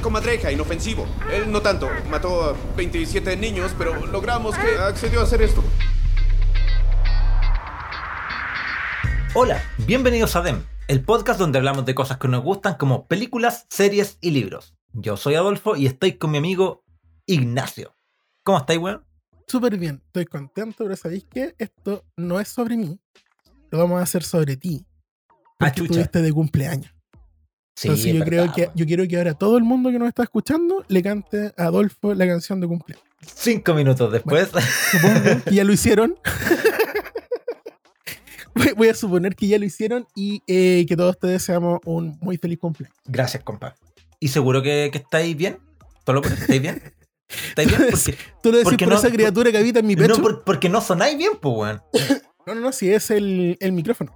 comadreja, inofensivo. Él no tanto. Mató a 27 niños, pero logramos que accedió a hacer esto. Hola, bienvenidos a DEM, el podcast donde hablamos de cosas que nos gustan como películas, series y libros. Yo soy Adolfo y estoy con mi amigo Ignacio. ¿Cómo estáis, weón? Súper bien, estoy contento, pero ¿sabéis qué? Esto no es sobre mí, lo vamos a hacer sobre ti. Ah, Porque chucha. estás de cumpleaños. Sí, Entonces es yo, creo que, yo quiero que ahora todo el mundo que nos está escuchando le cante a Adolfo la canción de cumpleaños. Cinco minutos después. Supongo que ya lo hicieron. Voy- a suponer que ya lo hicieron y eh, que todos te deseamos un muy feliz cumpleaños. Gracias, compa. ¿Y seguro que, que estáis bien? ¿Solo por estáis bien? ¿Estáis bien? Porque, Tú lo decís por no- esa criatura que habita en mi pecho. no, por- porque no sonáis bien, pues, weón. No, no, no, si es el, el micrófono.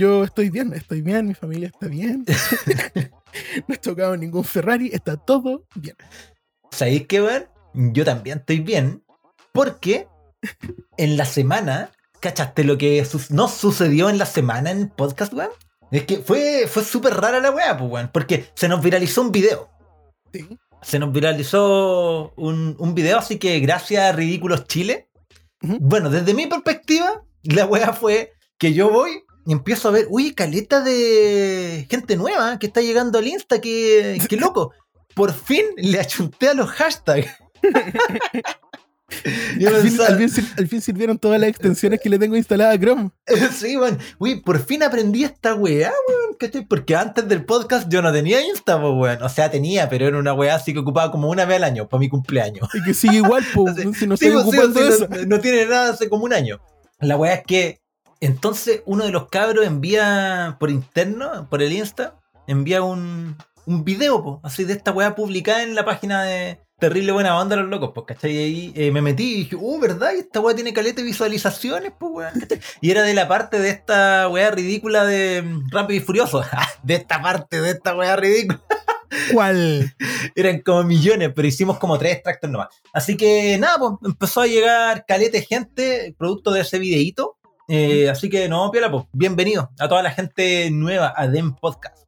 Yo estoy bien, estoy bien, mi familia está bien. no he tocado ningún Ferrari, está todo bien. ¿Sabéis qué, weón? Yo también estoy bien. Porque en la semana, ¿cachaste lo que su- no sucedió en la semana en podcast, weón? Es que fue, fue súper rara la weá, pues, weón. Porque se nos viralizó un video. Sí. Se nos viralizó un, un video, así que gracias a Ridículos Chile. Bueno, desde mi perspectiva, la weá fue que yo voy empiezo a ver, uy, caleta de gente nueva que está llegando al Insta, que, que loco. Por fin le achunté a los hashtags. Al fin, pensaba, al fin sir- al fin sirvieron todas las extensiones que le tengo instalada a Chrome. sí, weón. Uy, por fin aprendí esta weá, weón. Porque antes del podcast yo no tenía Insta, weón. O sea, tenía, pero era una weá así que ocupaba como una vez al año, para mi cumpleaños. Y que sigue igual, pues, si no Sí, no tiene nada hace como un año. La weá es que entonces uno de los cabros envía por interno, por el Insta, envía un, un video, po, así de esta weá publicada en la página de Terrible Buena Onda los Locos, pues, ¿cachai? Y ahí eh, me metí y dije, oh, ¿verdad? Y esta weá tiene caleta de visualizaciones, pues. ¿cachai? Y era de la parte de esta weá ridícula de mm, Rápido y Furioso. de esta parte de esta weá ridícula. ¿Cuál? Eran como millones, pero hicimos como tres extractos nomás. Así que nada, pues empezó a llegar caleta de gente producto de ese videíto. Eh, así que no, piola, pues bienvenido a toda la gente nueva a DEM Podcast.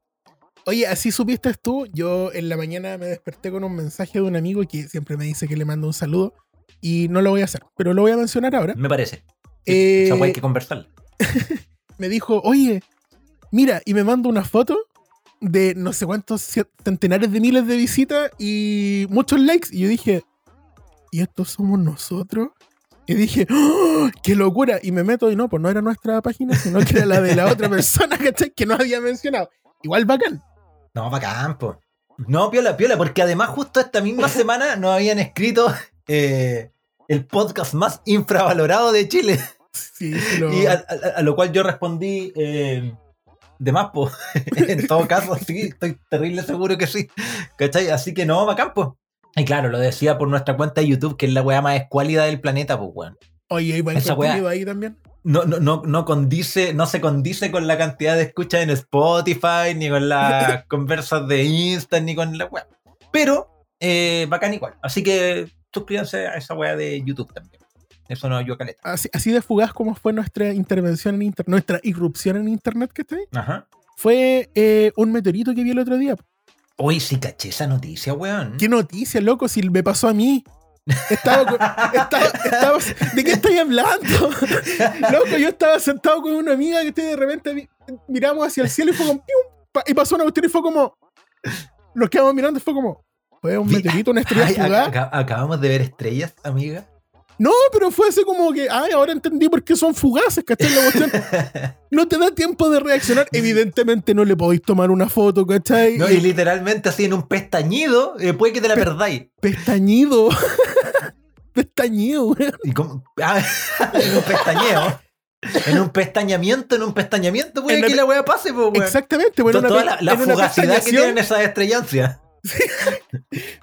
Oye, así supiste tú. Yo en la mañana me desperté con un mensaje de un amigo que siempre me dice que le mando un saludo. Y no lo voy a hacer, pero lo voy a mencionar ahora. Me parece. Eh, Esa weá hay que conversar. me dijo, oye, mira, y me manda una foto de no sé cuántos centenares de miles de visitas y muchos likes. Y yo dije, ¿y estos somos nosotros? Y dije, ¡Oh, ¡qué locura! Y me meto y no, pues no era nuestra página, sino que era la de la otra persona, ¿cachai? Que no había mencionado. Igual bacán. No, bacán, po. No, piola, piola, porque además justo esta misma semana nos habían escrito eh, el podcast más infravalorado de Chile. Sí, sí lo- Y a, a- a lo cual yo respondí eh, de más, po. en todo caso, sí, estoy terrible seguro que sí. ¿Cachai? Así que no, bacán, po. Y claro, lo decía por nuestra cuenta de YouTube, que es la weá más escuálida del planeta, pues, weón. Oye, igual esa weá. ahí también. No, no, no, no condice, no se condice con la cantidad de escuchas en Spotify, ni con las conversas de Insta, ni con la weá. Pero, eh, bacán igual. Así que suscríbanse a esa weá de YouTube también. Eso no ayuda caleta. Así, así de fugaz como fue nuestra intervención en internet, nuestra irrupción en internet, ¿cachai? Ajá. Fue eh, un meteorito que vi el otro día. Hoy sí caché esa noticia, weón. ¿Qué noticia, loco? Si me pasó a mí. Estaba, con- estaba- estaba- ¿De qué estoy hablando? loco, yo estaba sentado con una amiga que de repente miramos hacia el cielo y fue como. ¡pium! Y pasó una cuestión y fue como. Los quedamos mirando y fue como. ¿Fue un meteorito, una estrella Ay, fugaz? acabamos de ver estrellas, amiga. No, pero fue así como que. Ay, ahora entendí por qué son fugaces, ¿cachai? La cuestión. No te da tiempo de reaccionar. Evidentemente no le podéis tomar una foto, ¿cachai? No, y literalmente así en un pestañido, eh, puede que te la perdáis. Pestañido. Pestañido, weón. Y como- ah, en un pestañeo. En un pestañamiento, en un pestañamiento, puede que la weá pase, pues, weón. Exactamente, bueno, una Toda la, fugacidad que tienen esas estrellancias.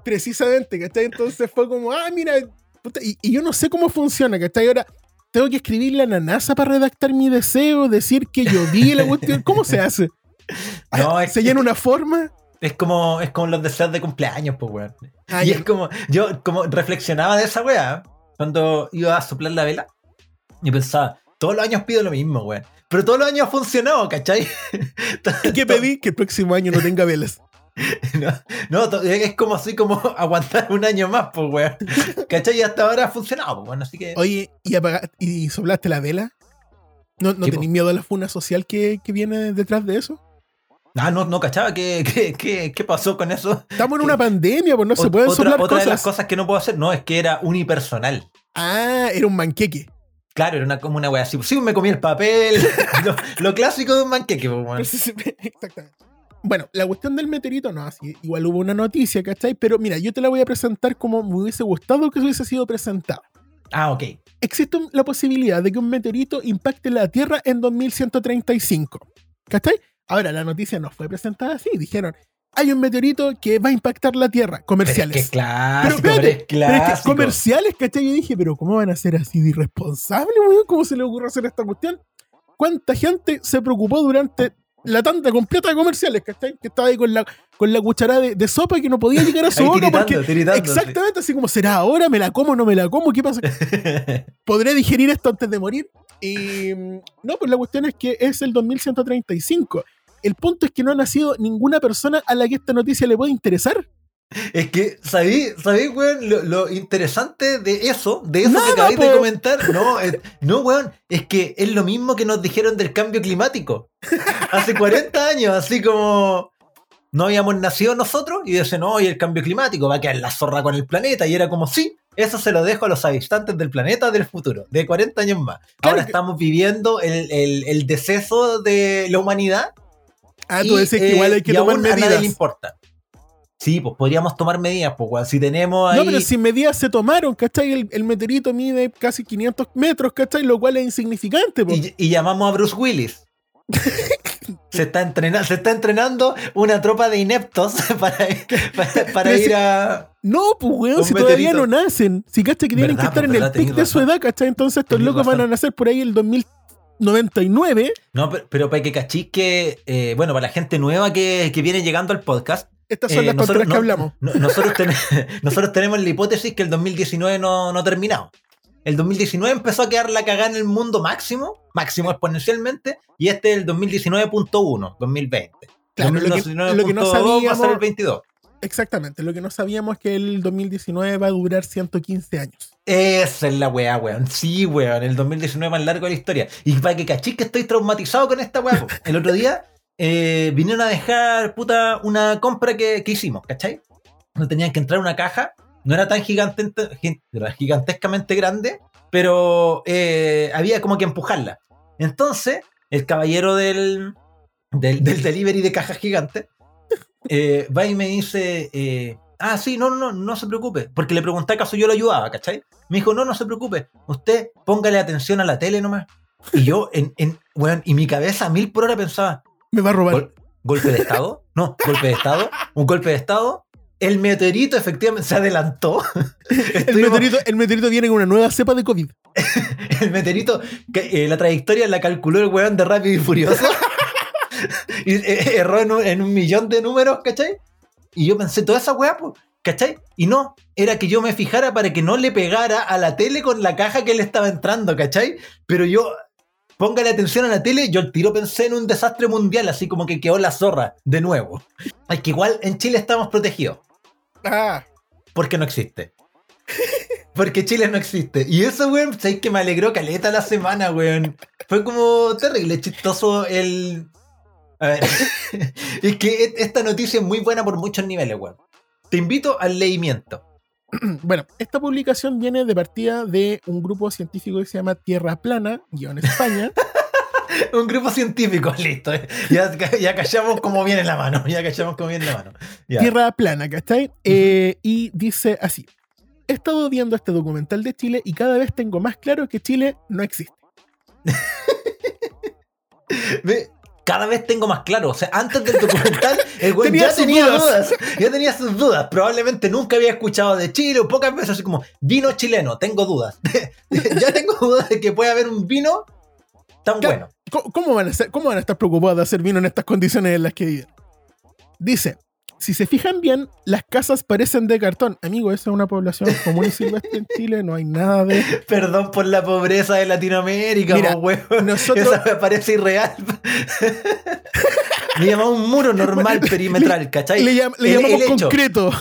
Precisamente, ¿cachai? Entonces fue como, ah, mira, puta, y, y yo no sé cómo funciona, ¿cachai? Ahora tengo que escribirle a la NASA para redactar mi deseo, decir que yo vi la cuestión. ¿Cómo se hace? No, Ah, es- ¿Se llena una forma? Es como, es como los deseos de cumpleaños, pues, weón. Ah, y ya. es como, yo como reflexionaba de esa weá cuando iba a soplar la vela y pensaba, todos los años pido lo mismo, weón. Pero todos los años ha funcionado, ¿cachai? ¿Y qué pedí? Que el próximo año no tenga velas. No, no, es como así como aguantar un año más, pues, weón. ¿Cachai? Y hasta ahora ha funcionado, pues, bueno, así que. Oye, ¿y, apagaste, y soplaste la vela? ¿No, no tenés miedo a la funa social que, que viene detrás de eso? Ah, no, no cachaba. ¿Qué, qué, qué, qué pasó con eso? Estamos en una pandemia, pues no se pueden otra soplar otra de las cosas. cosas que no puedo hacer, no, es que era unipersonal. Ah, era un manqueque. Claro, era una, como una wea así. Sí, me comí el papel. lo, lo clásico de un manqueque, pues, weón. Exactamente. Bueno, la cuestión del meteorito, no, así, igual hubo una noticia, ¿cachai? Pero mira, yo te la voy a presentar como me hubiese gustado que hubiese sido presentada. Ah, ok. Existe la posibilidad de que un meteorito impacte la Tierra en 2135. ¿Cachai? Ahora, la noticia no fue presentada así. Dijeron, hay un meteorito que va a impactar la Tierra. Pero Comerciales. es que clásico, Pero pero, espérate, es Pero es que clásico. comerciales, ¿cachai? Yo dije, pero ¿cómo van a ser así de irresponsables, weón? ¿Cómo se le ocurre hacer esta cuestión? ¿Cuánta gente se preocupó durante la tanda completa de comerciales, ¿cachai? Que estaba ahí con la, con la cucharada de, de sopa y que no podía llegar a su boca tiritando, porque... tiritando, sí. Exactamente, así como, ¿será ahora? ¿Me la como? ¿No me la como? ¿Qué pasa? ¿Podré digerir esto antes de morir? Y no, pues la cuestión es que es el 2135. El punto es que no ha nacido ninguna persona a la que esta noticia le pueda interesar. Es que, ¿sabéis, ¿sabéis, weón? Lo, lo interesante de eso, de eso Nada, que acabáis de comentar, no, es- no, weón, es que es lo mismo que nos dijeron del cambio climático. Hace 40 años, así como no habíamos nacido nosotros y dicen, no, y el cambio climático va a quedar la zorra con el planeta. Y era como, sí, eso se lo dejo a los habitantes del planeta del futuro, de 40 años más. Claro Ahora que- estamos viviendo el, el, el deceso de la humanidad Ah, tú y, decís que eh, igual hay que y tomar aún a nadie medidas. le importa. Sí, pues podríamos tomar medidas, pues weón. si tenemos ahí. No, pero si medidas se tomaron, ¿cachai? El, el meteorito mide casi 500 metros, ¿cachai? Lo cual es insignificante. po. y, y llamamos a Bruce Willis. se, está entrenando, se está entrenando una tropa de ineptos para, para, ir a. No, pues weón, si todavía no nacen. Si cachai que tienen que estar pues, en el pic de su edad, ¿cachai? Entonces estos Tenés locos van a nacer por ahí el 2099. No, pero, pero para que cachis que. eh, bueno, para la gente nueva que, que viene llegando al podcast. Estas son eh, las nosotros, tonteras que no- hablamos. no- nosotros, ten- nosotros tenemos la hipótesis que el 2019 no, no ha terminado. El 2019 empezó a quedar la cagada en el mundo máximo, máximo exponencialmente, y este es el 2019.1, 2020. Claro, lo que- lo que no 2019.2 va a ser sabíamos- el 22. Exactamente. Lo que no sabíamos es que el 2019 va a durar 115 años. Esa es la weá, weón. Sí, weón. El 2019 más largo de la historia. Y para que cachis que estoy traumatizado con esta weá. El otro día eh, vinieron a dejar, puta, una compra que, que hicimos, ¿cachai? No tenían que entrar una caja. No era tan gigante, gigantescamente grande, pero eh, había como que empujarla. Entonces, el caballero del, del, del delivery de cajas gigantes eh, va y me dice, eh, ah, sí, no, no, no, se preocupe, porque le pregunté acaso yo lo ayudaba, ¿cachai? Me dijo, no, no se preocupe, usted póngale atención a la tele nomás. Y yo, en, en, weón, y mi cabeza a mil por hora pensaba, Me va a robar. "Gol- ¿golpe de estado? No, golpe de estado, un golpe de estado. El meteorito efectivamente se adelantó. el, meteorito, el meteorito viene con una nueva cepa de COVID. el meteorito, que, eh, la trayectoria la calculó el weón de Rápido y Furioso. y eh, erró en un, en un millón de números, ¿cachai? Y yo pensé, toda esa weá, pues, ¿cachai? Y no, era que yo me fijara para que no le pegara a la tele con la caja que le estaba entrando, ¿cachai? Pero yo, póngale atención a la tele, yo al tiro pensé en un desastre mundial, así como que quedó la zorra, de nuevo. Es que igual en Chile estamos protegidos, Ah, porque no existe. Porque Chile no existe. Y eso, weón, sabes que me alegró caleta la semana, weón. Fue como terrible, chistoso el. A ver. es que e- esta noticia es muy buena por muchos niveles, weón. Te invito al leimiento. bueno, esta publicación viene de partida de un grupo científico que se llama Tierra Plana, guion España. Un grupo científico, listo. eh. Ya, ya callamos como viene la mano. Ya callamos como viene la mano. Ya. Tierra plana, ¿cachai? Eh, y dice así. He estado viendo este documental de Chile y cada vez tengo más claro que Chile no existe. Cada vez tengo más claro. O sea, antes del documental, el güey Tenía ya tenía dudas. dudas. Ya tenía sus dudas. Probablemente nunca había escuchado de Chile o pocas veces así como vino chileno, tengo dudas. ya tengo dudas de que puede haber un vino tan bueno. ¿Cómo, cómo van a ser, ¿Cómo van a estar preocupados de hacer vino en estas condiciones en las que viven? Dice, si se fijan bien, las casas parecen de cartón. Amigo, esa es una población común y silvestre en Chile, no hay nada de... Perdón por la pobreza de Latinoamérica, Mira, weón. nosotros- Esa me parece irreal. Le llamamos un muro normal perimetral, ¿cachai? Le, llam- le El- llamamos el concreto.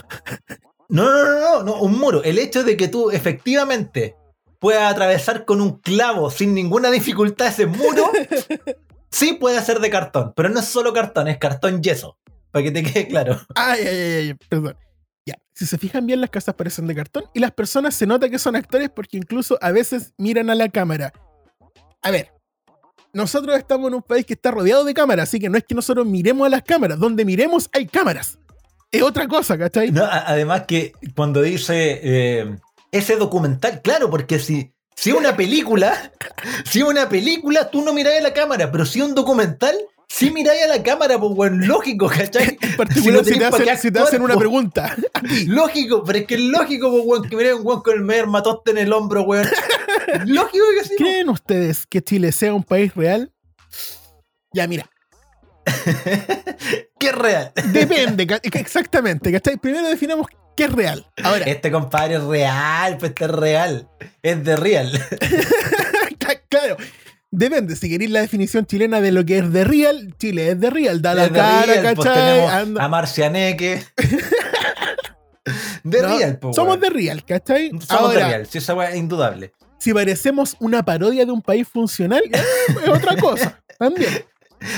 No, no, no, no, no, un muro. El hecho de que tú efectivamente puedas atravesar con un clavo sin ninguna dificultad ese muro, sí puede ser de cartón, pero no es solo cartón, es cartón yeso. Para que te quede claro. Ay, ay, ay, ay, perdón. Ya, si se fijan bien, las casas parecen de cartón y las personas se nota que son actores porque incluso a veces miran a la cámara. A ver, nosotros estamos en un país que está rodeado de cámaras, así que no es que nosotros miremos a las cámaras, donde miremos hay cámaras. Es otra cosa, ¿cachai? No, además que cuando dice eh, ese documental, claro, porque si, si una película, si una película, tú no miráis a la cámara, pero si un documental, sí miráis a la cámara, pues bueno, lógico, ¿cachai? En particular, Si si, te hacen, si te actuar, hacen una pregunta. Lógico, pero es que es lógico, pues, weón, que miráis a un weón con el medio matoste en el hombro, weón. Lógico que sí. ¿Creen ustedes que Chile sea un país real? Ya, mira, ¿Qué es real? depende, exactamente, ¿cachai? Primero definamos qué es real. Ahora, Este compadre es real, pues este es real. Es de real. Claro. Depende, si queréis la definición chilena de lo que es de real, Chile es de real, da la cara, real, pues ¿cachai? Anda- a Marcianeque. De No, real, pues. Somos de real, ¿cachai? Somos Ahora, de real, sí, esa es indudable. si parecemos una parodia de un país funcional, eh, es otra cosa, también.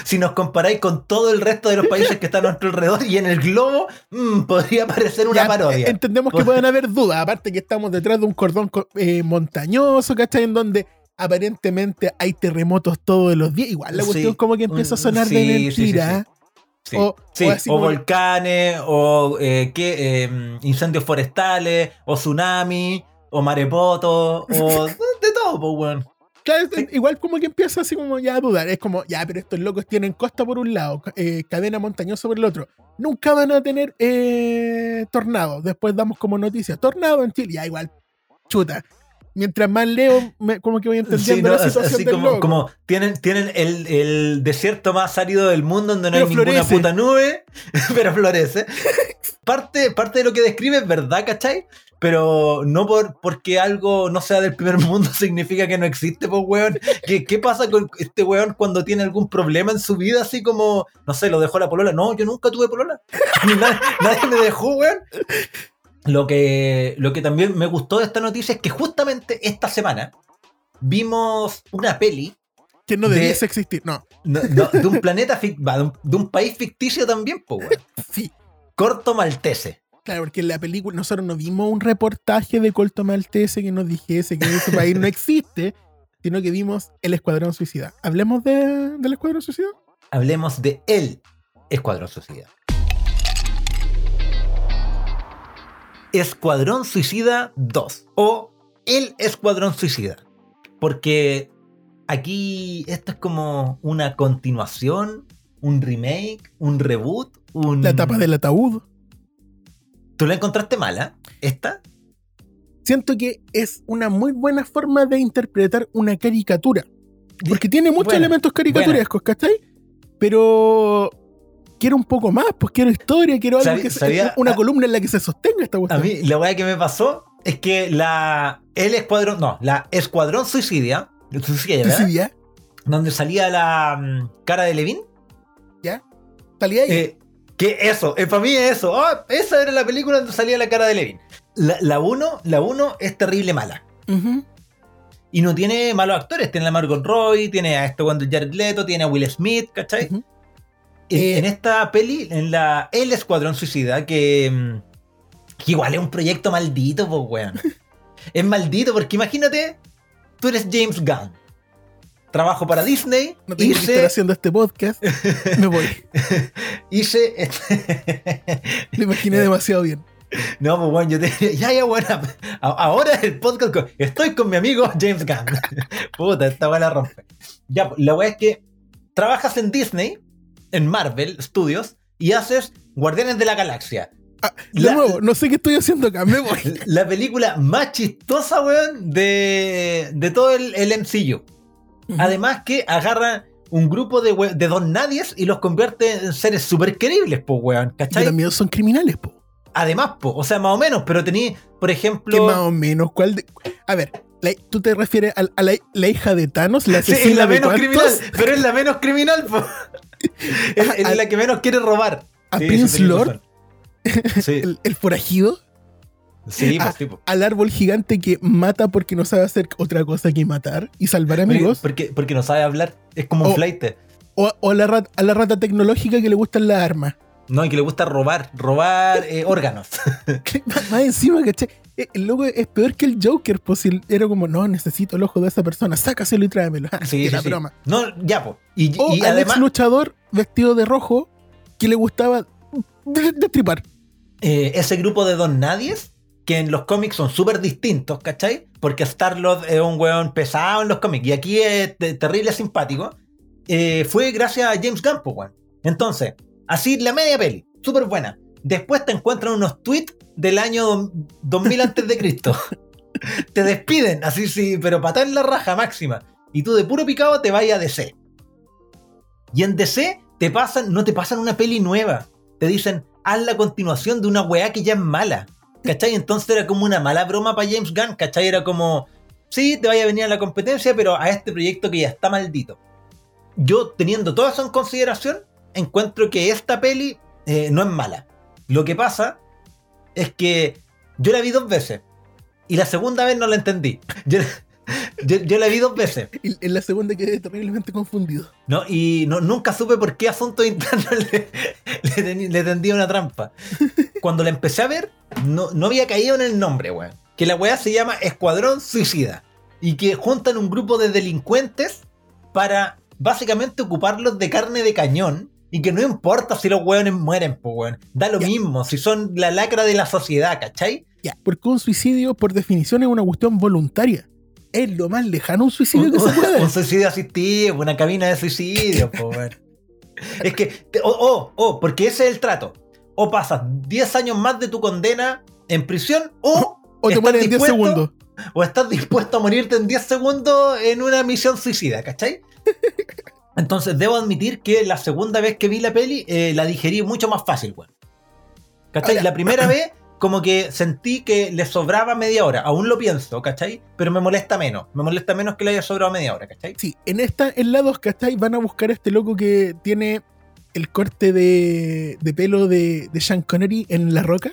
Si nos comparáis con todo el resto de los países que están a nuestro alrededor y en el globo, mm, podría parecer una Ya, parodia. Entendemos que pueden haber dudas, aparte que estamos detrás de un cordón co- eh, montañoso, ¿cachai? En donde aparentemente hay terremotos todos los días. Igual la Sí, cuestión como que empieza a sonar sí, de sí, sí, mentira. sí. Sí, O- sí, o o, como- volcanes, o eh, ¿qué? Eh, incendios forestales, o tsunami, o marepoto, o de todo, pues, weón. Claro, igual como que empieza así como ya a dudar. Es como, ya, pero estos locos tienen costa por un lado, eh, cadena montañosa por el otro. Nunca van a tener eh, tornado. Después damos como noticia, tornado en Chile. Ya, igual, chuta. Mientras más leo, me- como que voy entendiendo Sí, no, la así situación del como, loco. como tienen, tienen el, el desierto más árido del mundo donde no Pero hay ninguna puta nube, pero florece. Parte, parte de lo que describe es verdad, ¿cachai? Pero no por, porque algo no sea del primer mundo significa que no existe, pues, weón. ¿Qué, ¿Qué pasa con este weón cuando tiene algún problema en su vida? Así como, no sé, lo dejó la polola. No, yo nunca tuve polola. Nadie me dejó, weón. Lo que, lo que también me gustó de esta noticia es que justamente esta semana vimos una peli que no de- debiese existir. No, no, no, de un planeta, de un, de un país ficticio también, pues, sí. Corto Maltese. Claro, porque en la película nosotros no vimos un reportaje de Colto Maltese que nos dijese que ese país no existe, sino que vimos El Escuadrón Suicida. ¿Hablemos de, del Escuadrón Suicida? Hablemos de El Escuadrón Suicida. Escuadrón Suicida 2 o El Escuadrón Suicida. Porque aquí esto es como una continuación, un remake, un reboot, un... La tapa del ataúd. ¿Tú la encontraste mala? ¿Esta? Siento que es una muy buena forma de interpretar una caricatura. Porque tiene muchos elementos caricaturescos, ¿cachai? Pero quiero un poco más, pues quiero historia, quiero algo Sabía- que se- sabía- una columna en la que se sostenga esta A cuestión. mí, la weá que me pasó es que la. El escuadrón. No, la Escuadrón Suicidia. Suicidia. Suicida, Donde salía la mm, cara de Levin. ¿ya? Salía ahí. Eh, que eso, eh, para mí es eso. Ah, esa era la película donde salía la cara de Levin. La 1 la uno es terrible mala. Y no tiene malos actores. Tiene a Margot Roy, tiene a este cuando Jared Leto, tiene a Will Smith, ¿cachai? Eh, en esta peli, en la El Escuadrón Suicida, que, mm, que igual es un proyecto maldito, pues, weón. es maldito porque imagínate, tú eres James Gunn. Trabajo para Disney, No tengo que estar hice, haciendo este podcast. Me voy. hice este- Lo imaginé demasiado bien. No, pues bueno, yo te diría, ya, ya, bueno, ahora el podcast, con- estoy con mi amigo James Gunn. Puta, esta la rompe. Ya, pues, la weá es que trabajas en Disney, en Marvel Studios, y haces Guardianes de la Galaxia. Ah, de La- nuevo, no sé qué estoy haciendo acá. Me voy. La película más chistosa, weón, de, de todo el, el MCU. Además que agarra un grupo de, we- de don nadies y los convierte en seres súper queribles, pues, weón, ¿cachai? también son criminales, po. Además, po, o sea, más o menos, pero tení, por ejemplo... Que más o menos. ¿Cuál de- A ver, la- ¿tú te refieres a, a la, la hija de Thanos? La Sí, es la menos criminal, pero es la menos criminal, po. Es, es la que menos quiere robar. A Sí, Prince Lord. Sí, el, el forajido, sí, a- pues, tipo. al árbol gigante que mata porque no sabe hacer otra cosa que matar y salvar amigos, Porque, porque no sabe hablar. Es como un flight. o, o a, la rat- a la rata tecnológica que le gustan las armas. No, y que le gusta robar, robar eh, órganos. Más encima, ¿cachai? Eh, El loco es peor que el Joker, pues si era como, no, necesito el ojo de esa persona, sácaselo y tráemelo. Sí, Era sí, sí. broma. No, ya, pues. Y, O y al además, ex luchador vestido de rojo que le gustaba de- destripar. eh, ese grupo de don nadies, que en los cómics son súper distintos, ¿cachai? Porque Star-Lord es un weón pesado en los cómics y aquí es te- terrible simpático. eh, fue gracias a James Gunn, pues, weón. Entonces, así la media peli, súper buena. Después te encuentran unos tweets del año do- 2000 antes de Cristo. te despiden, así sí, pero patar en la raja máxima. Y tú de puro picado te vayas a DC. Y en DC te pasan, no te pasan una peli nueva. Te dicen, haz la continuación de una weá que ya es mala. ¿Cachai? Entonces era como una mala broma para James Gunn, ¿cachai? Era como, sí, te vaya a venir a la competencia, pero a este proyecto que ya está maldito. Yo, teniendo todo eso en consideración, encuentro que esta peli eh, no es mala. Lo que pasa es que yo la vi dos veces y la segunda vez no la entendí. Yo, yo- yo la vi dos veces. Y en la segunda quedé terriblemente confundido. ¿no? Y no, nunca supe por qué asuntos internos le, le tendía una trampa. Cuando la empecé a ver, no, no había caído en el nombre, weón. Que la weá se llama Escuadrón Suicida. Y que juntan un grupo de delincuentes para básicamente ocuparlos de carne de cañón. Y que no importa si los weones mueren, pues weón. Da lo mismo, si son la lacra de la sociedad, ¿cachai? Ya, porque un suicidio, por definición, es una cuestión voluntaria. Es lo más lejano un suicidio un, que se puede. un suicidio asistido, una cabina de suicidio, weón. Es que, te- oh, oh, oh, porque ese es el trato. O pasas 10 años más de tu condena en prisión, o, O te ¿estás mueres en 10 dispuesto? segundos. o estás dispuesto a morirte en 10 segundos en una misión suicida, ¿cachai? Entonces debo admitir que la segunda vez que vi la peli eh, la digerí mucho más fácil, weón. ¿Cachai? Ah. La primera vez como que sentí que le sobraba media hora. Aún lo pienso, ¿cachai? Pero me molesta menos. Me molesta menos que le haya sobrado media hora, ¿cachai? Sí, en esta, en la 2, ¿cachai? Van a buscar a este loco que tiene el corte de, de pelo de, de Sean Connery en la roca.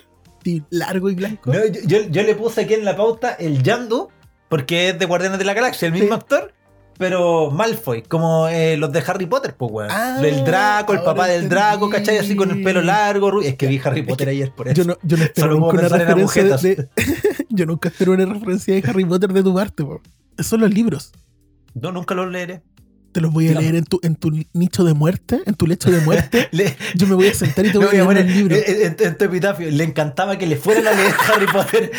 Largo y blanco. No, yo, yo- yo le puse aquí en la pauta el Yandu, porque es de Guardianes de la Galaxia, el mismo Sí. actor, pero Malfoy, como eh, los de Harry Potter, pues, weón. Ah, el Draco, el papá del. Draco, ¿cachai? Así con el pelo largo. Es que vi Harry Potter ayer por eso. Yo no, yo no espero Solo nunca una referencia de, Yo nunca espero una referencia de Harry Potter de tu parte, po. Son los libros. No, nunca los leeré. Te los voy a leer en tu, en tu nicho de muerte, en tu lecho de muerte. Le- Yo me voy a sentar y te voy a voy a leer poner un libro. en, en- tu epitafio. Le encantaba que le fueran a leer Harry Potter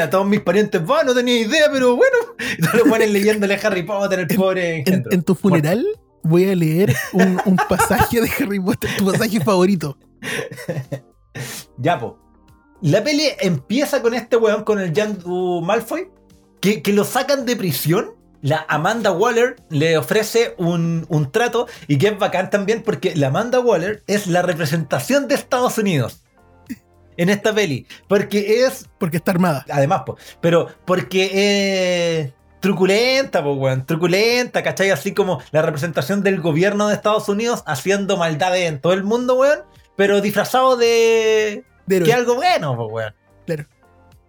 a todos mis parientes. Va, no tenía idea, pero bueno. Y todos los buenos leyéndole a Harry Potter, el pobre En, tu funeral voy a leer un, un pasaje de Harry Potter, tu pasaje favorito. Ya, po. La peli empieza con este weón, con el Yandu Malfoy, que, que lo sacan de prisión. La Amanda Waller le ofrece un, un trato y que es bacán también porque la Amanda Waller es la representación de Estados Unidos en esta peli. Porque es Porque está armada. Además, po, pero porque es truculenta, po, weón. Truculenta, ¿cachai? Así como la representación del gobierno de Estados Unidos haciendo maldades en todo el mundo, weón. Pero disfrazado de. De que algo bueno, po, weón.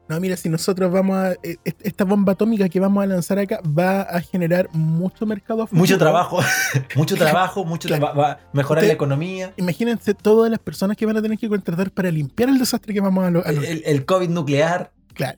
No, mira, si nosotros vamos a. eh, est- Esta bomba atómica que vamos a lanzar acá va a generar mucho mercado. futuro. Mucho trabajo, mucho trabajo, mucho Claro. tra- va a mejorar Usted- la economía. Imagínense todas las personas que van a tener que contratar para limpiar el desastre que vamos a lo- a El, lograr. el- el COVID nuclear. Claro.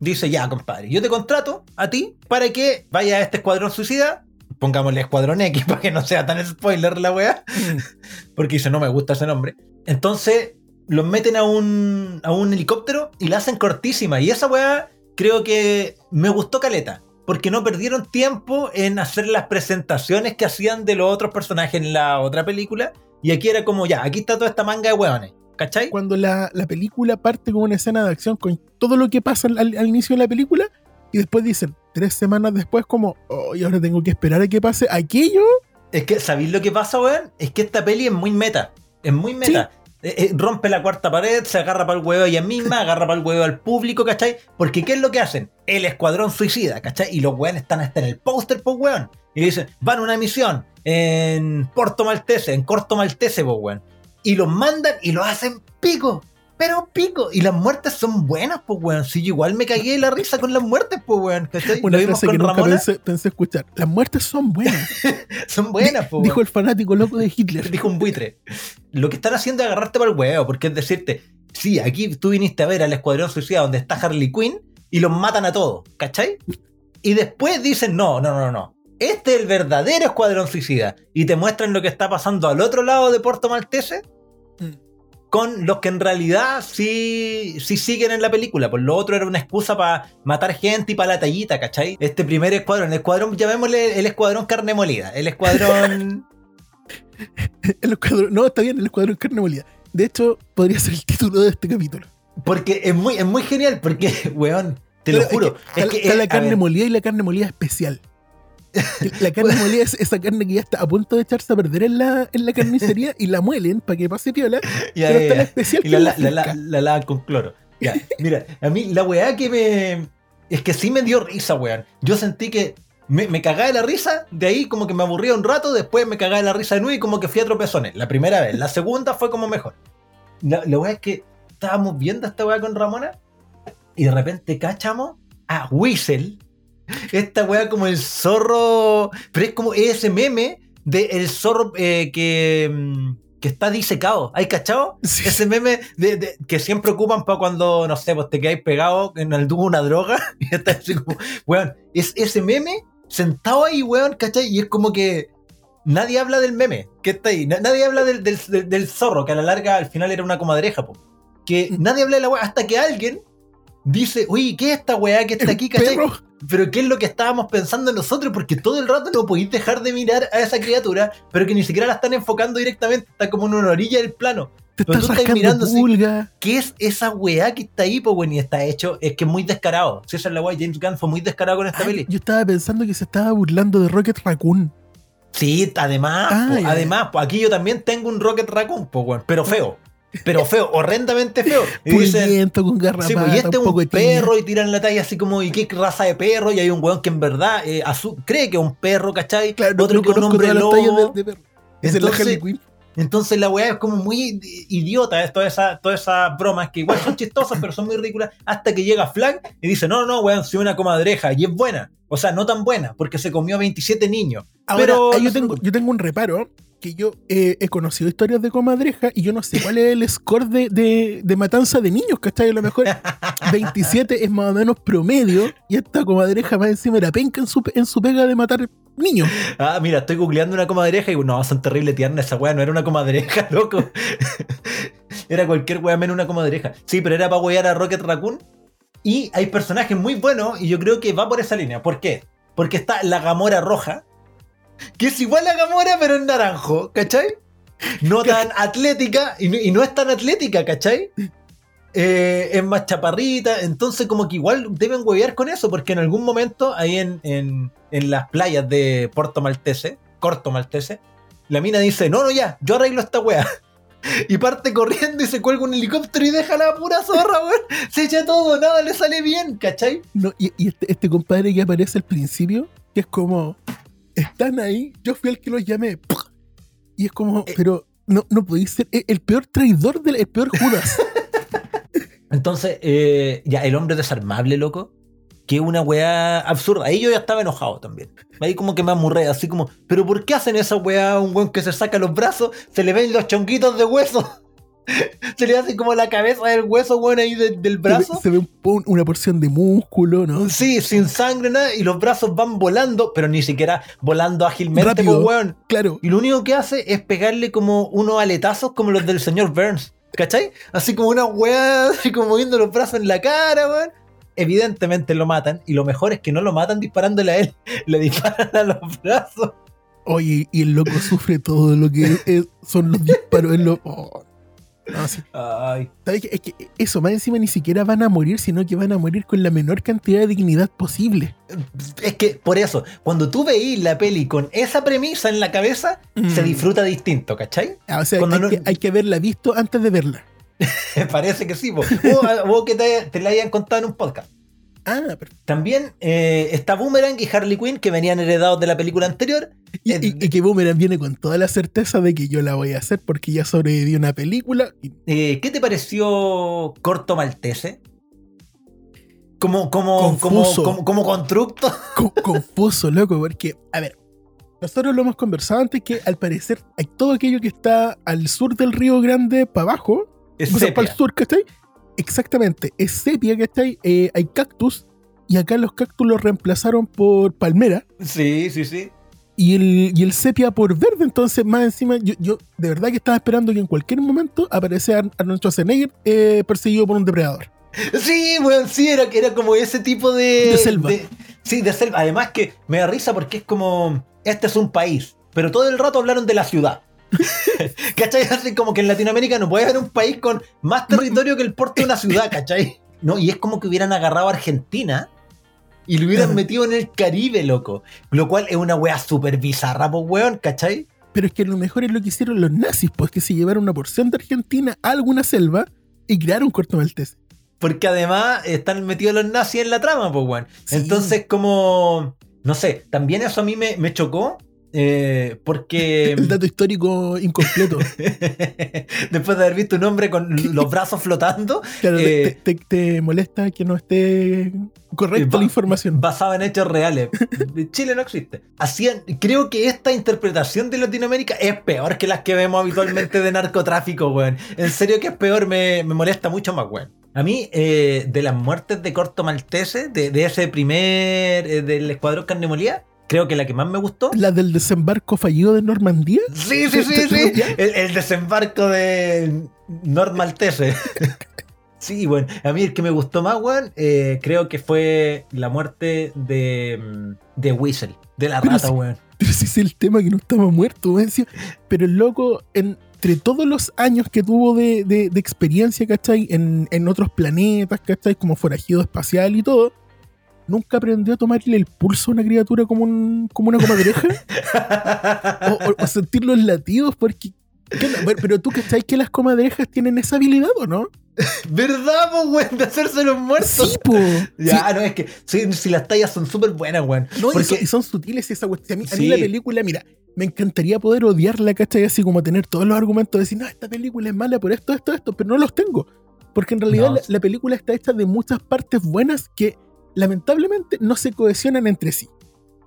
Dice, ya, compadre, yo te contrato a ti para que vaya a este escuadrón suicida. Pongámosle escuadrón X para que no sea tan spoiler la weá. porque dice, no me gusta ese nombre. Entonces, los meten a un, a un helicóptero y la hacen cortísima. Y esa weá creo que me gustó caleta. Porque no perdieron tiempo en hacer las presentaciones que hacían de los otros personajes en la otra película. Y aquí era como, ya, aquí está toda esta manga de weones. ¿Cachai? Cuando la, la película parte con una escena de acción con todo lo que pasa al, al inicio de la película y después dicen, tres semanas después, como, oh, y ahora tengo que esperar a que pase aquello. Es que, ¿sabéis lo que pasa, weón? Es que esta peli es muy meta. Es muy meta. Eh, rompe la cuarta pared, se agarra para el huevo a ella misma, agarra para el huevo al público, ¿cachai? Porque ¿qué es lo que hacen? El escuadrón suicida, ¿cachai? Y los weones están hasta en el póster, pues weón. Y dicen, van a una misión. en Porto Maltese, en Corto Maltese, pues, weón. Y los mandan y lo hacen pico. Pero pico. Y las muertes son buenas, pues, weón. Si yo igual me cagué de la risa con las muertes, pues, weón. ¿cachai? Una Lo frase que nunca pensé, pensé escuchar. Las muertes son buenas. Son buenas, pues, Dijo el fanático loco de Hitler. Dijo un buitre. Lo que están haciendo es agarrarte para el huevo, porque es decirte, sí, aquí tú viniste a ver al Escuadrón Suicida donde está Harley Quinn y los matan a todos, ¿cachai? Y después dicen, no, no, no, no. Este es el verdadero Escuadrón Suicida. Y te muestran lo que está pasando al otro lado de Puerto Maltese Mm. Con los que en realidad sí, sí siguen en la película. Pues lo otro era una excusa para matar gente y para la tallita, ¿cachai? Este primer escuadrón, el escuadrón, llamémosle el escuadrón carne molida. El escuadrón... El escuadrón- no, está bien, el escuadrón carne molida. De hecho, podría ser el título de este capítulo. Porque es muy, es muy genial, porque, weón, te lo juro. Está, Es que, está la carne ver, molida y la carne molida especial. La carne molida es esa carne que ya está a punto de echarse a perder en la, en la carnicería y la muelen para que pase piola. ya, pero ya, está la especial Y la, la, la la, lavan con cloro. Ya, mira, a mí la weá que me. Es que sí me dio risa, weón. Yo sentí que me, me cagaba de la risa, de ahí como que me aburría un rato, después me cagaba de la risa de nuevo y como que fui a tropezones. La primera vez, la segunda fue como mejor. La, la weá es que estábamos viendo esta weá con Ramona y de repente cachamos a Whistle. Esta weá como el zorro. Pero es como ese meme de el zorro eh, que, mm, que está disecado. ¿Hay cachado? Sí. Ese meme de, de- que siempre ocupan para cuando, no sé, pues te quedáis pegado en el tubo una droga. Y está así como, weón, es ese meme sentado ahí, weón, ¿cachai? Y es como que nadie habla del meme que está ahí. Na- Nadie habla del, del- zorro, que a la larga al final era una comadreja, po. Que nadie habla de la weá hasta que alguien dice, uy, ¿qué es esta weá que está aquí, cachai? Perro. Pero ¿qué es lo que estábamos pensando nosotros? Porque todo el rato no podéis dejar de mirar a esa criatura, pero que ni siquiera la están enfocando directamente, está como en una orilla del plano. Te estás tú estás mirando pulga. ¿Qué es esa weá que está ahí, pues, y está hecho? Es que es muy descarado. Si esa es la weá, James Gunn fue muy descarado con esta Ay, peli. yo estaba pensando que se estaba burlando de Rocket Raccoon. Sí, además, Ah, po, además, pues aquí yo también tengo un Rocket Raccoon, weón, pero feo. Pero feo, horrendamente feo. Y dicen, con garrapata, Sí, pues, y este es un perro y tiran la talla así como, ¿y qué raza de perro? Y hay un weón que en verdad eh, cree que es un perro, ¿cachai? Claro, Otro no que es un hombre lobo. de, de perro. Esa es Entonces-. Entonces la weá es como muy idiota, es todas esas todas esas bromas que igual son chistosas, pero son muy ridículas, hasta que llega Flank y dice, no, no, weón, soy una comadreja, y es buena. O sea, no tan buena, porque se comió 27 niños. Ahora, pero yo, tengo, yo tengo un reparo que yo eh, he conocido historias de comadreja y yo no sé cuál es el score de, de, de matanza de niños, ¿cachai? A lo mejor 27 es más o menos promedio y esta comadreja más encima era penca en su, en su pega de matar niños. Ah, mira, estoy googleando una comadreja y no, son terrible tiernas esa weá, no era una comadreja, loco. era cualquier weá menos una comadreja. Sí, pero era para wear a Rocket Raccoon. Y hay personajes muy buenos y yo creo que va por esa línea. ¿Por qué? Porque está la Gamora roja, que es igual a Gamora pero en naranjo, ¿cachai? No tan atlética y no, y no es tan atlética, ¿cachai? Eh, es más chaparrita, entonces como que igual deben huevear con eso, porque en algún momento ahí en, en, en las playas de Puerto Maltese, Corto Maltese, la mina dice, no, no, ya, yo arreglo esta wea. Y parte corriendo y se cuelga un helicóptero y deja la pura zorra, weón. Se echa todo, nada le sale bien, ¿cachai? No, y y este, este compadre que aparece al principio, que es como, están ahí, yo fui el que los llamé. Y es como, Eh. pero no, no podéis ser el, el peor traidor, del, el peor Judas. Entonces, eh, ya, el hombre desarmable, loco. Que es una weá absurda. Ahí yo ya estaba enojado también. Ahí como que me amurré, así como, ¿pero por qué hacen esa weá un weón que se saca los brazos? Se le ven los chonquitos de hueso. se le hace como la cabeza del hueso, weón, ahí de- del Se ve, brazo. se ve un una porción de músculo, ¿no? Sí, sin sangre, nada. Y los brazos van volando, pero ni siquiera volando ágilmente, Rápido. po, weón. Claro. Y lo único que hace es pegarle como unos aletazos como los del señor Burns. ¿Cachai? Así como una weá, así como moviendo los brazos en la cara, weón. Evidentemente lo matan. Y lo mejor es que no lo matan disparándole a él. Le disparan a los brazos. Oye, y el loco sufre todo lo que es- son los disparos en los. oh. No, sí. Ay. ¿Sabes qué? Es que eso, más encima ni siquiera van a morir, sino que van a morir con la menor cantidad de dignidad posible. Es que por eso, cuando tú veís la peli con esa premisa en la cabeza, se Mm. disfruta distinto, ¿cachai? Ah, o sea, Cuando hay, no- que, hay que haberla visto antes de verla. Parece que sí, o, o que te, te la hayan contado en un podcast. Ah, perfecto. También eh, está Boomerang y Harley Quinn, que venían heredados de la película anterior. Y, y- y que Boomerang viene con toda la certeza de que yo la voy a hacer porque ya sobreviví una película. Y Eh, ¿Qué te pareció Corto Maltese? Como, como, como, como, como constructo. co- confuso, loco, porque, a ver, nosotros lo hemos conversado antes que al parecer hay todo aquello que está al sur del Río Grande para abajo, Es o sea, sepia. para el sur, ¿cachai? Exactamente, es sepia, ¿cachai? Eh, hay cactus y acá los cactus los reemplazaron por palmera Sí, sí, sí. Y el, y el sepia por verde, entonces más encima yo, yo de verdad que estaba esperando que en cualquier momento apareciera Arnold Schwarzenegger eh, perseguido por un depredador. Sí, weón, sí, era, era como ese tipo de. De selva. sí, de selva. Además que me da risa porque es como. Este es un país. Pero todo el rato hablaron de la ciudad. ¿Cachai? Así como que en Latinoamérica no puede haber un país con más territorio que el porte de una ciudad, ¿cachai? No, y es como que hubieran agarrado a Argentina y lo hubieran metido en el Caribe, loco. Lo cual es una wea súper bizarra, pues, weón, ¿cachai? Pero es que lo mejor es lo que hicieron los nazis, pues que se llevaron una porción de Argentina a alguna selva y crearon corto maltés. Porque además están metidos los nazis en la trama, pues, weón. Sí. Entonces, como. No sé, también eso a mí me, me chocó. Eh, porque. El dato histórico incompleto. después de haber visto un hombre con los brazos flotando, Claro, te- Eh, te, te molesta que no esté correcta la información. basado en hechos reales. Chile no existe. Hacían, creo que esta interpretación de Latinoamérica es peor que las que vemos habitualmente de narcotráfico, weón. En serio que es peor, me, me molesta mucho más, weón. A mí, eh, de las muertes de Corto Maltese, de, de ese primer, eh, del Escuadrón Carne Molida, creo que la que más me gustó. La del desembarco fallido de Normandía. Sí, sí, sí, sí. El, el desembarco de Nord Maltese. Sí, bueno, a mí el que me gustó más, weón, eh, creo que fue la muerte de, mm, de Whistle, de la Pero rata, sí. weón. Pero si es el tema que no estaba muerto, weón. Pero el loco, entre todos los años que tuvo de, de- de experiencia, ¿cachai? En, en otros planetas, ¿cachai? Como forajido espacial y todo. Nunca aprendió a tomarle el pulso a una criatura como, un, como una comadreja. o, o- o sentir los latidos, porque. Bueno, Pero tú, ¿cachai? Que las comadrejas tienen esa habilidad, ¿o no? ¿Verdad, po, weón? De hacerse los muertos. Sí, po. Ya, no, es que sí, si las tallas son súper buenas, weón. No, y Porque- son, y son sutiles esa cuestión. A mí, a mí la película, mira, me encantaría poder odiarla, ¿cachai? Así como tener todos los argumentos de decir, no, esta película es mala por esto, esto, esto, pero no los tengo. Porque en realidad No. la, la película está hecha de muchas partes buenas que lamentablemente no se cohesionan entre sí.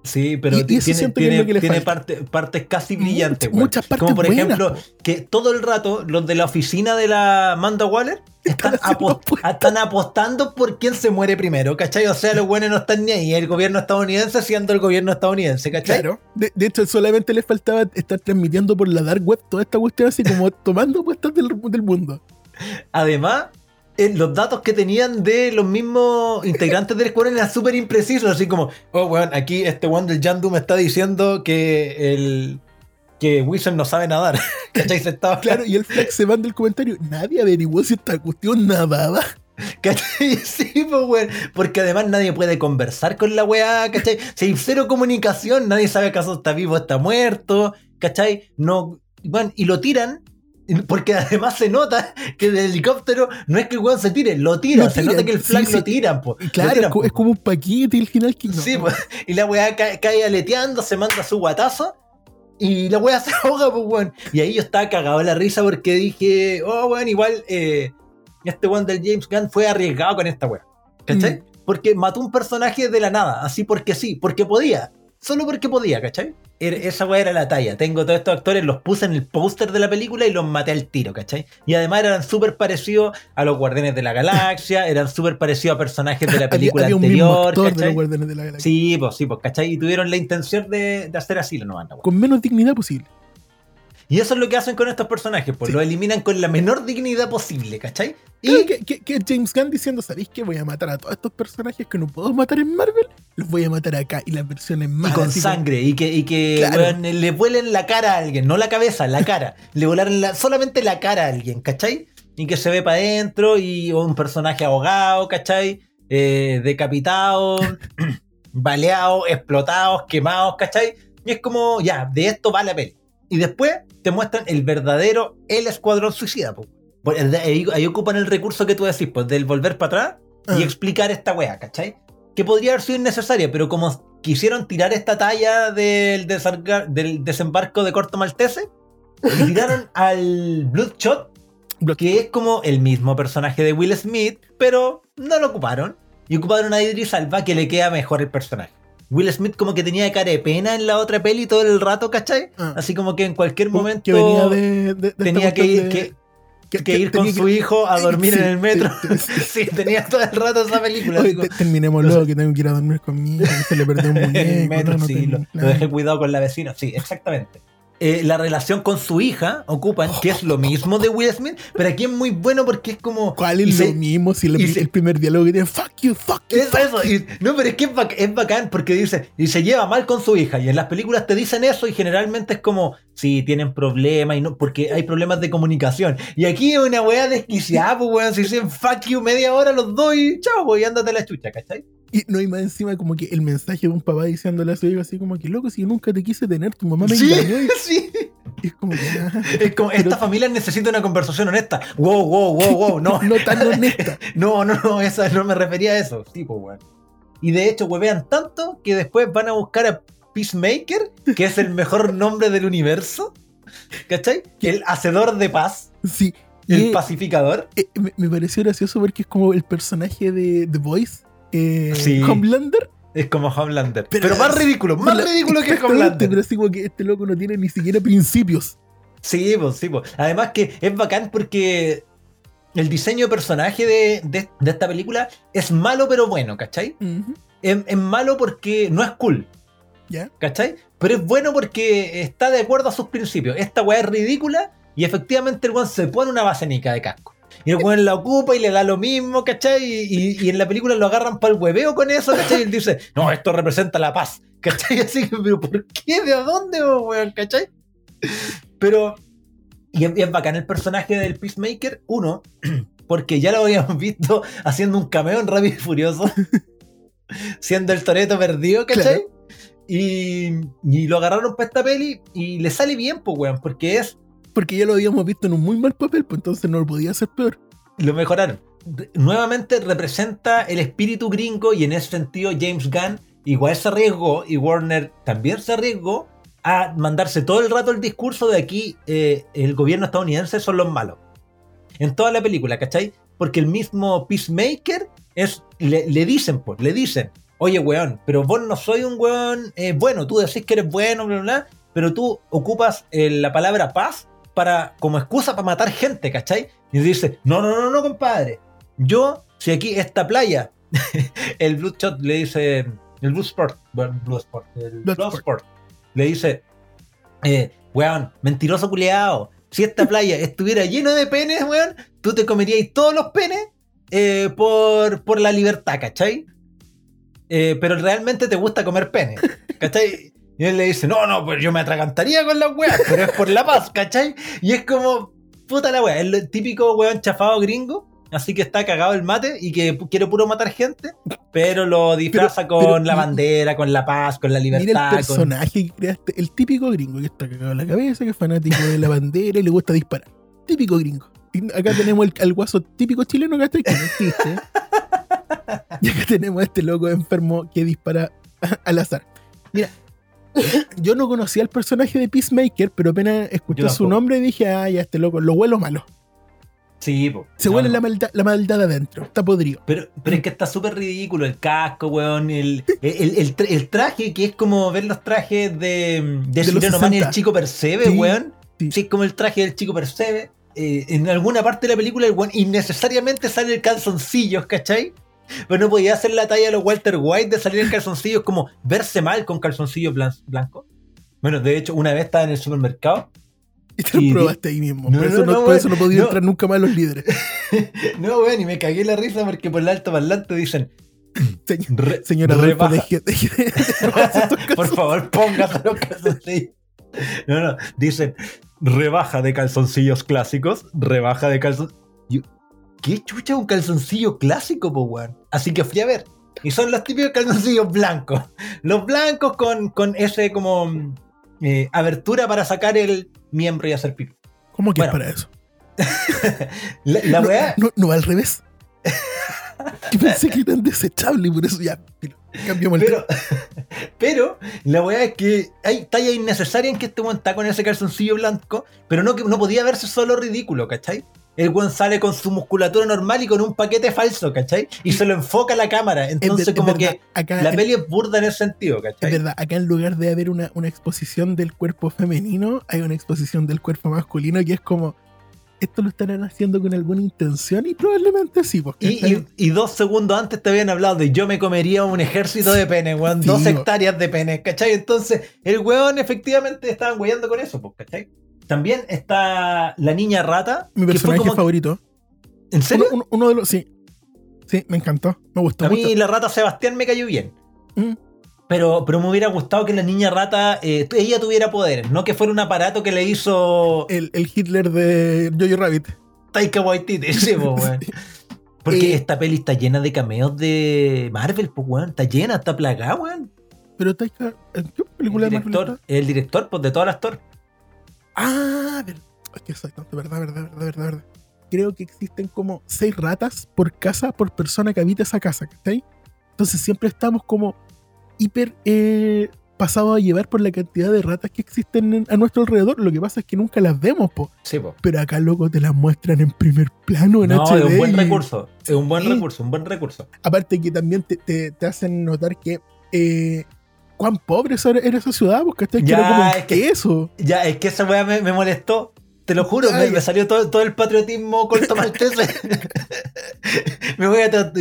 Sí, pero Y- y tiene, que parte- partes casi brillantes, weón. muchas partes Como por buenas, ejemplo, po. que todo el rato los de la oficina de la Amanda Waller están, Están apuestas. están apostando por quién se muere primero, ¿cachai? O sea, los buenos no están ni ahí. El gobierno estadounidense siendo el gobierno estadounidense, ¿cachai? Claro. De, de hecho, solamente les faltaba estar transmitiendo por la dark web toda esta cuestión así como tomando puestas del, del mundo. Además, eh, los datos que tenían de los mismos integrantes del escuadrón eran súper imprecisos, así como, oh, weón, aquí este weón del Yandu me está diciendo que el que Wilson no sabe nadar. ¿Cachai? Se estaba Claro, y el flex se manda el comentario. Nadie averiguó si esta cuestión nadaba. ¿Cachai? Sí, pues, weón. Porque además nadie puede conversar con la weá, ¿cachai? Si hay cero comunicación, nadie sabe acaso está vivo o está muerto, ¿cachai? No. Bueno, y lo tiran. Porque además se nota que del helicóptero no es que el weón se tire, lo tiran. Lo se tiran, nota que el flag sí, lo tiran, po. Lo claro, tiran, es, co- po. es como un paquete al final que no. Sí, pues. Y la weá cae, cae aleteando, se manda su guatazo. Y la weá se ahoga, pues, weón. Y ahí yo estaba cagado la risa porque dije, oh, weón, igual eh, este weón del James Gunn fue arriesgado con esta weá. ¿Cachai? Porque mató un personaje de la nada, así porque sí, porque podía. Solo porque podía, ¿cachai? Esa weá era la talla. Tengo todos estos actores, los puse en el póster de la película y los maté al tiro, ¿cachai? Y además eran súper parecidos a los Guardianes de la Galaxia, eran súper parecidos a personajes de la Había, película había un mismo anterior, actor de los Guardianes de la Galaxia. Sí, pues sí, pues, ¿cachai? Y tuvieron la intención de, de hacer así la nueva. Con menos dignidad posible. Y eso es lo que hacen con estos personajes, pues Sí. lo eliminan con la menor dignidad posible, ¿cachai? Y que, que- que James Gunn diciendo, ¿sabéis que voy a matar a todos estos personajes que no puedo matar en Marvel? Los voy a matar acá. Y las versiones y más con así como- sangre, y que, y que Claro. weón, le vuelen la cara a alguien, no la cabeza, la cara. le volaron la- solamente la cara a alguien, ¿cachai? Y que se ve para adentro, y un personaje ahogado, ¿cachai? Eh, decapitado, baleado, explotados, quemados, ¿cachai? Y es como, ya, de esto va la peli. Y después te muestran el verdadero El Escuadrón Suicida, po. Ahí, ahí ocupan el recurso que tú decís, pues, del volver para atrás y Ah. explicar esta weá, ¿cachai? que podría haber sido innecesaria, pero como quisieron tirar esta talla del, del desembarco de Corto Maltese, y tiraron al Bloodshot, Blood- que es como el mismo personaje de Will Smith, pero no lo ocuparon. Y ocuparon a Idris Alba, que le queda mejor el personaje. Will Smith como que tenía cara de pena en la otra peli todo el rato, ¿cachai? Ah. Así como que en cualquier momento que venía de, de- de esta tenía que ir, de- que, que ir con su hijo a dormir Sí, en el metro. sí, sí. Sí, tenía todo el rato esa película. Oye, así como- te- terminémoslo, que tengo que ir a dormir conmigo. que Se le perdió un el muñeco. metro, no, no lo, lo dejé cuidado con la vecina, sí, exactamente. Eh, la relación con su hija ocupan, que es lo mismo de Will Smith, pero aquí es muy bueno porque es como. ¿Cuál es se- lo mismo si el, se- el primer diálogo tiene fuck you, fuck you? Es fuck eso, y- no, pero es que es, bac- es bacán porque dice, y se lleva mal con su hija, y en las películas te dicen eso, y generalmente es como, si tienen problemas, y no, porque hay problemas de comunicación. Y aquí es una weá desquiciada, pues weón, si dicen fuck you media hora los dos, y chao, pues, y ándate a la chucha, ¿cachai? Y no hay más encima como que el mensaje de un papá diciéndole a su hijo así como que loco, si yo nunca te quise tener, tu mamá me Sí, engañó. Y sí. y es como que ah, Es como, Pero- esta familia necesita una conversación honesta. Wow, wow, wow, wow, no. no tan honesta. No, no, no, esa, no me refería a eso. Tipo, weón. Y de hecho, huevean tanto que después van a buscar a Peacemaker, que es el mejor nombre del universo. ¿Cachai? El hacedor de paz, Sí. el pacificador. eh, me, me pareció gracioso porque es como el personaje de The Voice, eh, Sí. Homelander. Es como Homelander. Pero, Pero más ridículo, más La- ridículo que Homelander. Pero así como que este loco no tiene ni siquiera principios. Sí, pues, sí, pues. Además que es bacán porque el diseño de personaje de, de- de esta película es malo pero bueno, ¿cachai? Es malo porque no es cool, ¿Ya? ¿cachai? Pero es bueno porque está de acuerdo a sus principios. Esta weá es ridícula y efectivamente el weón se pone una basenica de casco. Y el weón la ocupa y le da lo mismo, ¿cachai? Y, y- y en la película lo agarran para el hueveo con eso, ¿cachai? Y él dice, no, esto representa la paz, ¿cachai? Así que, pero ¿por qué? ¿De dónde, weón? ¿cachai? Pero, y es, es bacán el personaje del Peacemaker, uno, porque ya lo habíamos visto haciendo un cameo en Rápido y Furioso, siendo el Toreto perdido, ¿cachai? Claro. Y, y lo agarraron para esta peli y le sale bien, pues, weón, porque es Porque ya lo habíamos visto en un muy mal papel, pues entonces no lo podía hacer peor. lo mejoraron. Nuevamente representa el espíritu gringo y en ese sentido James Gunn igual se arriesgó y Warner también se arriesgó a mandarse todo el rato el discurso de aquí eh, el gobierno estadounidense son los malos. En toda la película, ¿cachai? Porque el mismo Peacemaker es, le, le dicen, pues, le dicen, oye, weón, pero vos no soy un weón eh, bueno, tú decís que eres bueno, bla, bla, bla, pero tú ocupas eh, la palabra paz para, como excusa para matar gente, ¿cachai? Y dice, no, no, no, no, compadre. Yo, si aquí esta playa, el Bloodshot le dice, el Bloodsport, bueno, Bloodsport, el le dice, eh, weón, mentiroso culeado, si esta playa estuviera llena de penes, weón, tú te comerías todos los penes eh, por, por la libertad, ¿cachai? Eh, pero realmente te gusta comer penes, ¿cachai? Y él le dice, no, no, pues yo me atragantaría con las weas, pero es por la paz, ¿cachai? Y es como, puta la wea, es el típico weón chafado gringo, así que está cagado el mate y que quiere puro matar gente, pero lo disfraza Pero- con pero- la bandera, con la paz, con la Mira libertad. el con- personaje que creaste, el típico gringo que está cagado en la cabeza, que es fanático de la bandera y le gusta disparar. Típico gringo. Y acá tenemos el, al guaso típico chileno que está que no existe. Y acá tenemos a este loco enfermo que dispara al azar. Mira, yo no conocía al personaje de Peacemaker, pero apenas escuché su nombre dije, ah, ya este loco, lo huelo malo. Sí, po. Se No, huele no. La, maldad, la maldad adentro, está podrido. Pero, pero es que está súper ridículo el casco, weón. El, el, el tra- el traje, que es como ver los trajes de, de, Man y el 60. chico Percebe, Sí, weón. sí. Sí, es como el traje del chico Percebe. Eh, en alguna parte de la película, el weón innecesariamente sale el calzoncillos, ¿cachai? Pero no podía hacer la talla de los Walter White de salir en calzoncillos, como verse mal con calzoncillos blan- blancos. Bueno, de hecho, una vez estaba en el supermercado. Y te lo Y- probaste ahí mismo. No, por, eso no, no, por eso no podía entrar nunca más los líderes. No, weón, y me cagué la risa porque por el alto parlante dicen. Señor- "Re- Señora rebaja- deje- deje de- de- Por favor, póngase los calzoncillos. No, no, dicen rebaja de calzoncillos clásicos, rebaja de calzoncillos. ¿Qué chucha un calzoncillo clásico, po, weón? Así que fui a ver. Y son los típicos calzoncillos blancos. Los blancos con, con ese como eh, abertura para sacar el miembro y hacer pipi. ¿Cómo que Bueno. es para eso? La, la no, weá, no, no va al revés. Que pensé que eran desechables y por eso ya. Cambiamos el Pero, pero la weá es que hay talla innecesaria en que este weón está con ese calzoncillo blanco, pero no, que no podía verse solo ridículo, ¿cachai? El weón sale con su musculatura normal y con un paquete falso, ¿cachai? Y se lo enfoca a la cámara. Es Entonces, es como verdad, que acá, la es- peli es burda en ese sentido, es ¿cachai? verdad, acá en lugar de haber una, una exposición del cuerpo femenino, hay una exposición del cuerpo masculino que es como. Esto lo estarán haciendo con alguna intención y probablemente sí, porque Y, y- y dos segundos antes te habían hablado de yo me comería un ejército de penes, weón. Sí, dos hectáreas de penes, ¿cachai? Entonces, el weón efectivamente estaban weyando con eso, pues, ¿cachai? También está la niña rata. mi personaje como- favorito. ¿En serio? Uno, uno- uno de los. Sí. Sí, me encantó. Me gustó A mucho. mí la rata Sebastián me cayó bien. Mm. Pero, pero me hubiera gustado que la niña rata, eh, ella tuviera poderes, no que fuera un aparato que le hizo El, el Hitler de Jojo Rabbit. Taika Waititi. sí, po, weón. Porque Eh, esta peli está llena de cameos de Marvel, pues, weón. Está llena, está plagada, weón. Pero Taika. ¿En qué película El de Marvel director, está? el director, pues, de todas las Thor. Ah, es que exacto, verdad, verdad, verdad, verdad, verdad. Creo que existen como seis ratas por casa, por persona que habita esa casa, ¿cachai? Entonces siempre estamos como hiper eh, pasados a llevar por la cantidad de ratas que existen en- a nuestro alrededor. Lo que pasa es que nunca las vemos, po. Sí, po. Pero acá, loco, te las muestran en primer plano, en No, HD. es un buen recurso. Es un buen Sí. recurso, un buen recurso. Aparte que también te, te- te hacen notar que eh, cuán pobre era esa ciudad, porque. Que Ya, era como es que- eso. Ya, es que esa weá me, me molestó. Te lo juro, me, salió todo, todo el patriotismo corto maltese. me voy a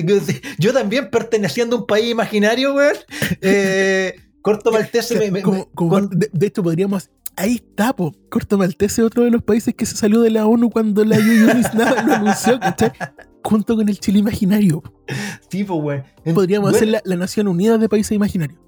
yo, también perteneciendo a un país imaginario, weón. Eh, corto maltese me, me- Como- me- como- con- de, de hecho, podríamos. Ahí está, po. Corto Maltese, otro de los países que se salió de la ONU cuando la Yuyunis nada lo anunció, ¿cachai? Junto con el Chile imaginario. tipo, weón. Podríamos Bueno, hacer la, la Nación Unida de Países Imaginarios.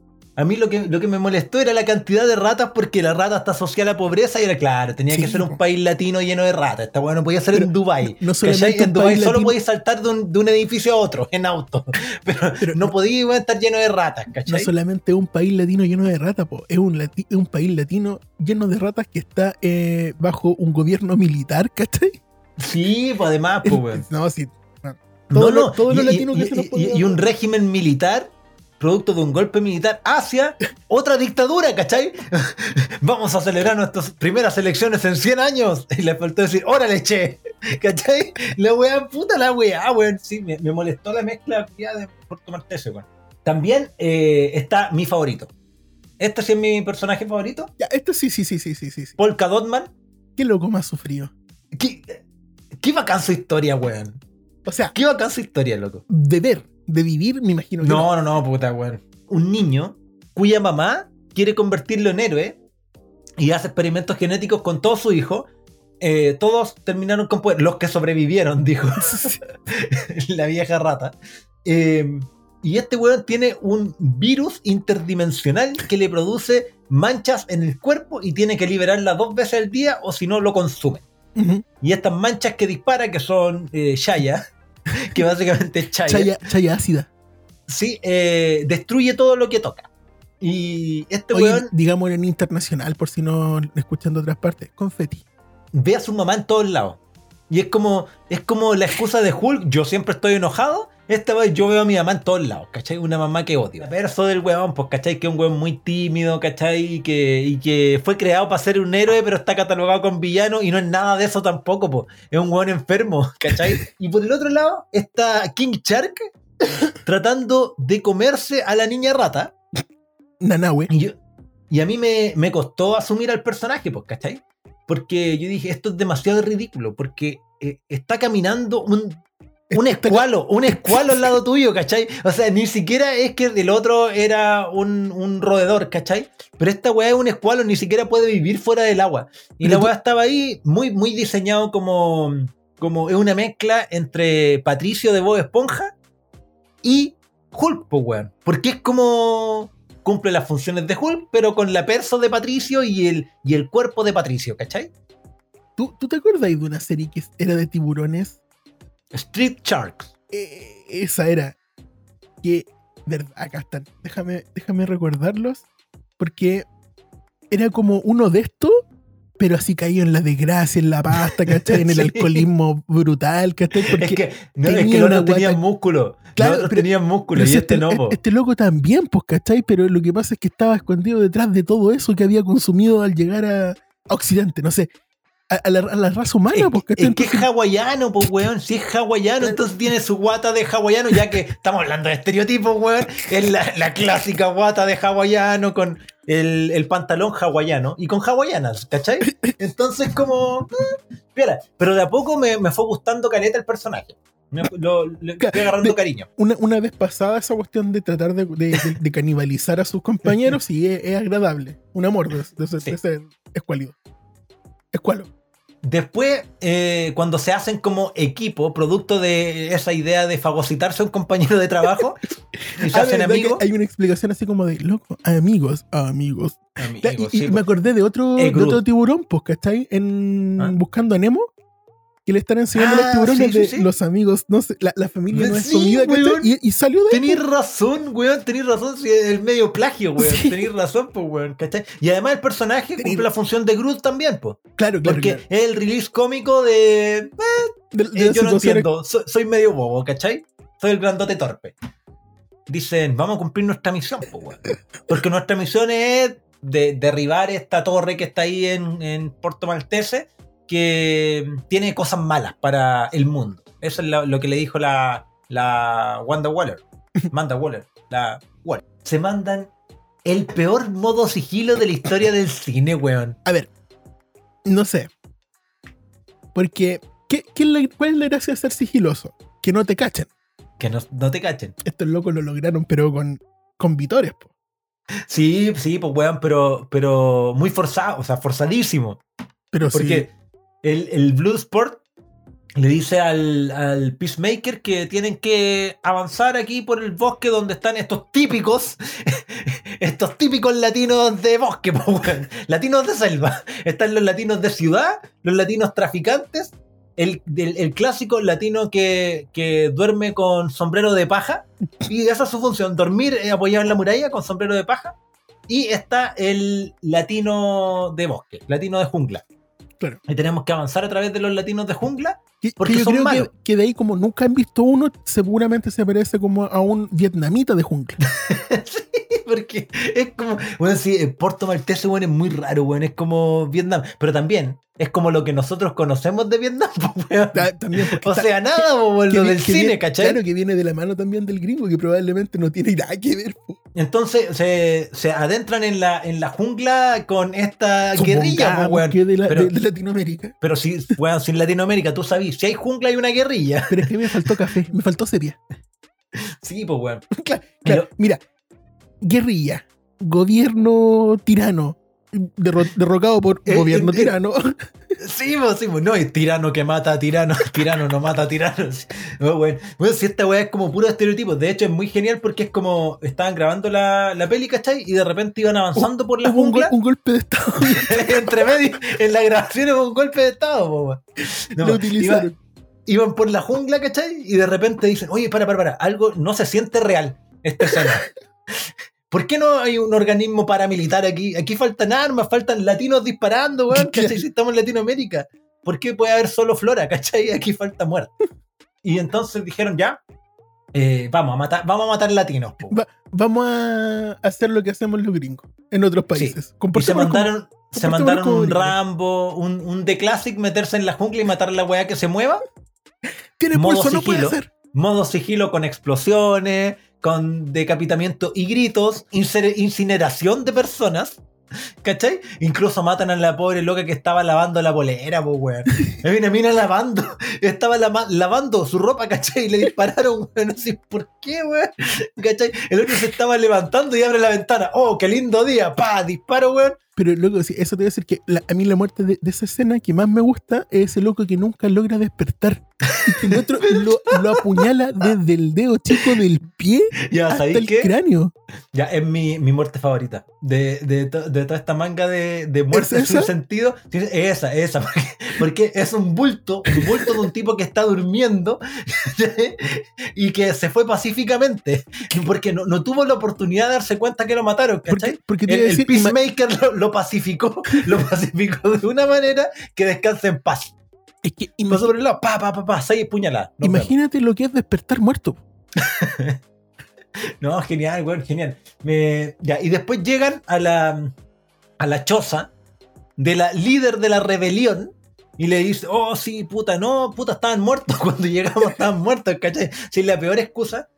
A mí lo que, lo que me molestó era la cantidad de ratas porque la rata está asociada a la pobreza y era claro, tenía que ser un país latino lleno de ratas. Esta weá no podía ser Pero en Dubai. no solamente. En país solo podías saltar de un, de un edificio a otro en auto. Pero, Pero no no- podía estar lleno de ratas, No ¿cachai? solamente un país latino lleno de ratas, po. Es un, lati- es un país latino lleno de ratas que está eh, bajo un gobierno militar, ¿cachai? Sí, pues además, pues. No, sí. No, Todo lo- no, todo lo y, latino y- que se nos y- podía y un régimen militar, producto de un golpe militar, hacia otra dictadura, ¿cachai? Vamos a celebrar nuestras primeras elecciones en 100 años. Y le faltó decir, órale, che, ¿cachai? La weá, puta la weá, weón. Sí, me, me molestó la mezcla de Puerto Maltese, weón. También eh, está mi favorito. Este sí es mi personaje favorito, Ya, esto sí, sí, sí, sí, sí, sí. sí. Polka Dotman. Qué loco más sufrido. Qué, qué bacán su historia, weón. O sea, Qué bacán su historia, loco. de ver, de vivir, me imagino que No, no, no, puta, weón. Un niño cuya mamá quiere convertirlo en héroe y hace experimentos genéticos con todo su hijo. Eh, todos terminaron con poder. Los que sobrevivieron, dijo la vieja rata. Eh, y este weón tiene un virus interdimensional que le produce manchas en el cuerpo y tiene que liberarla dos veces al día o si no lo consume. Y estas manchas que dispara, que son eh, Shaya, que básicamente es Chaya, Chaya, chaya ácida. sí, eh, destruye todo lo que toca. Y este weón digamos en internacional, por si no escuchan de otras partes, confeti. ve a su mamá en todos lados. Y es como, es como la excusa de Hulk, yo siempre estoy enojado. Esta vez yo veo a mi mamá en todos lados, ¿cachai? Una mamá que odio. El verso del weón, pues, ¿cachai? Que es un weón muy tímido, ¿cachai? Y que, y que fue creado para ser un héroe, pero está catalogado con villano y no es nada de eso tampoco, pues. Es un weón enfermo, ¿cachai? Y por el otro lado está King Shark tratando de comerse a la niña rata. Nanahue. Y, yo- y a mí me, me costó asumir al personaje, pues, ¿cachai? Porque yo dije, esto es demasiado ridículo, porque eh, está caminando un, un escualo, un escualo al lado tuyo, ¿cachai? O sea, ni siquiera es que el otro era un, un roedor, ¿cachai? Pero esta weá es un escualo, ni siquiera puede vivir fuera del agua. Y Pero la tú- weá estaba ahí muy, muy diseñado como, como es una mezcla entre Patricio de Bob Esponja y Hulk, pues, weón. Porque es como cumple las funciones de Hulk, pero con la perso de Patricio y el, y el cuerpo de Patricio, ¿cachai? ¿Tú, ¿Tú te acuerdas de una serie que era de tiburones? Street Sharks. Eh, esa era. Que. verdad, acá están. Déjame, déjame recordarlos. Porque era como uno de estos, pero así caído en la desgracia, en la pasta, ¿cachai? En el Sí. alcoholismo brutal, ¿cachai? Porque Es que, no, es tenía que tenían guata- músculo. Claro, pero- tenían músculo pero y este no, po. este loco también, pues, ¿cachai? Pero lo que pasa es que estaba escondido detrás de todo eso que había consumido al llegar a Occidente, no sé, a, a la, a la raza humana, Es, pues, es que es hawaiano, pues, weón. Si es hawaiano, entonces tiene su guata de hawaiano, ya que estamos hablando de estereotipos, weón. Es la, la clásica guata de hawaiano con el, el pantalón hawaiano y con hawaianas, ¿cachai? Entonces, como. piola. Pero de a poco me, me fue gustando caleta el personaje. Me- lo, le fui agarrando de- cariño. una, una vez pasada esa cuestión de tratar de, de- de- de canibalizar a sus compañeros, sí, es, es agradable. Un amor de, ese, Sí. ese escuálido. Escualo. Después, eh, cuando se hacen como equipo, producto de esa idea de fagocitarse a un compañero de trabajo, y se Ah, hacen ¿verdad que amigos. Hay una explicación así como de, loco, amigos, amigos. Amigos, y y sí, me pues. acordé de otro, de otro tiburón, pues, ¿cachai? En ¿Ah? Buscando a Nemo. Que le están enseñando Ah, los tiburones sí, sí, de sí. los amigos, no sé, la, la familia no es comida, weón. Y, y salió de Tenís razón, weón, tenís razón, el medio plagio, weón. Tenís razón, pues, weón, ¿cachai? Y además el personaje Tenís- cumple la función de Groot también, pues. Claro, claro. Porque claro. es el release cómico de. eh, De- de yo no entiendo, soy, soy medio bobo, ¿cachai? Soy el grandote torpe. Dicen, vamos a cumplir nuestra misión, pues, weón. Porque nuestra misión es de, derribar esta torre que está ahí en, en Puerto Maltese, que tiene cosas malas para el mundo. Eso es lo, lo que le dijo la, la Wanda Waller. Manda Waller. La Waller. Se mandan el peor modo sigilo de la historia del cine, weón. A ver, no sé. Porque, ¿qué, qué es la- ¿cuál es la gracia de ser sigiloso? Que no te cachen. Que no, no te cachen. Estos locos lo lograron, pero con, con vitores, po. Sí, sí, pues weón, pero, pero muy forzado, o sea, forzadísimo. Pero Porque el, el Bloodsport le dice al, al Peacemaker que tienen que avanzar aquí por el bosque donde están estos típicos, estos típicos latinos de bosque, latinos de selva. Están los latinos de ciudad, los latinos traficantes, el, el- el clásico latino que, que duerme con sombrero de paja, y esa es su función, dormir eh, apoyado en la muralla con sombrero de paja. Y está el latino de bosque, latino de jungla. Y tenemos que avanzar a través de los latinos de jungla. Que, Porque que yo son creo malos. que, que de ahí, como nunca han visto uno, seguramente se parece como a un vietnamita de jungla. sí, porque es como. Bueno, sí, el Puerto Maltese, bueno, es muy raro, bueno, es como Vietnam. Pero también es como lo que nosotros conocemos de Vietnam, pues, También O sea, nada, que lo del cine, viene- ¿cachai? Claro, que viene de la mano también del gringo, que probablemente no tiene nada que ver. po. Entonces se, se adentran en la, en la jungla con esta guerrilla, weón. que de, la- Pero- de- de Latinoamérica. Pero si, weón, si en Latinoamérica tú si hay jungla hay una guerrilla. Pero es que me faltó café, me faltó sepia. Sí, pues, weón. Claro, Pero- claro, mira, guerrilla, gobierno tirano, derro- derrocado por Eh, gobierno eh, eh. tirano. Sí, pues, sí, no, es tirano que mata a tirano, tirano no mata a tirano. No, bueno, bueno, si esta weá es como puro estereotipo, de hecho es muy genial porque es como estaban grabando la, la peli, ¿cachai? Y de repente iban avanzando por la un, jungla, un golpe de estado. entre medio, en la grabación hubo un golpe de estado, po, weón. No, lo iba- utilizaron. iban por la jungla, ¿cachai? Y de repente dicen, oye, para, para, para, algo no se siente real esta escena. ¿Por qué no hay un organismo paramilitar aquí? Aquí faltan armas, faltan latinos disparando, weón, ¿cachai? Si estamos en Latinoamérica. ¿Por qué puede haber solo flora, cachai? Aquí falta muerte. Y entonces dijeron, ya, eh, vamos, a matar, vamos a matar latinos. Va- Vamos a hacer lo que hacemos los gringos en otros países. Y se como- mandaron, se mandaron un gringos. Rambo, un, un The Classic, meterse en la jungla y matar a la weá que se mueva. Tiene modo pulso, no puede sigilo. hacer. modo sigilo con explosiones, con decapitamiento y gritos, incineración de personas. ¿Cachai? Incluso matan a la pobre loca que estaba lavando la polera, pues, weón. Hay una lavando, estaba lavando su ropa, ¿cachai? Y le dispararon, weón. Así, ¿por qué, weón? ¿Cachai? El otro se estaba levantando y abre la ventana. ¡Oh, qué lindo día! ¡Pa! Disparo, weón. Pero loco, sí, eso te voy a decir que la- a mí la muerte de, de esa escena que más me gusta es ese loco que nunca logra despertar. Y que el otro lo, lo apuñala desde el dedo chico del pie Ya, hasta ¿sabéis el qué? cráneo. Ya, es mi, mi muerte favorita. De, de, to- de toda esta manga de, de muerte ¿Es sin sentido. Esa, es esa. Porque, porque es un bulto, un bulto de un tipo que está durmiendo y que se fue pacíficamente, porque no, no tuvo la oportunidad de darse cuenta que lo mataron, ¿cachai? Porque, porque te El, a el decir, Peacemaker lo, lo pacificó, lo pacificó de una manera que descanse en paz. es que pasó por el lado, pa, pa, pa, pa, seis puñaladas. Imagínate lo que es despertar muerto. No, genial, weón, genial. Me- ya, y después llegan a la, a la choza de la líder de la rebelión y le dice, oh, sí, puta, no, puta, estaban muertos. Cuando llegamos estaban muertos, ¿cachai? Sí, la peor excusa.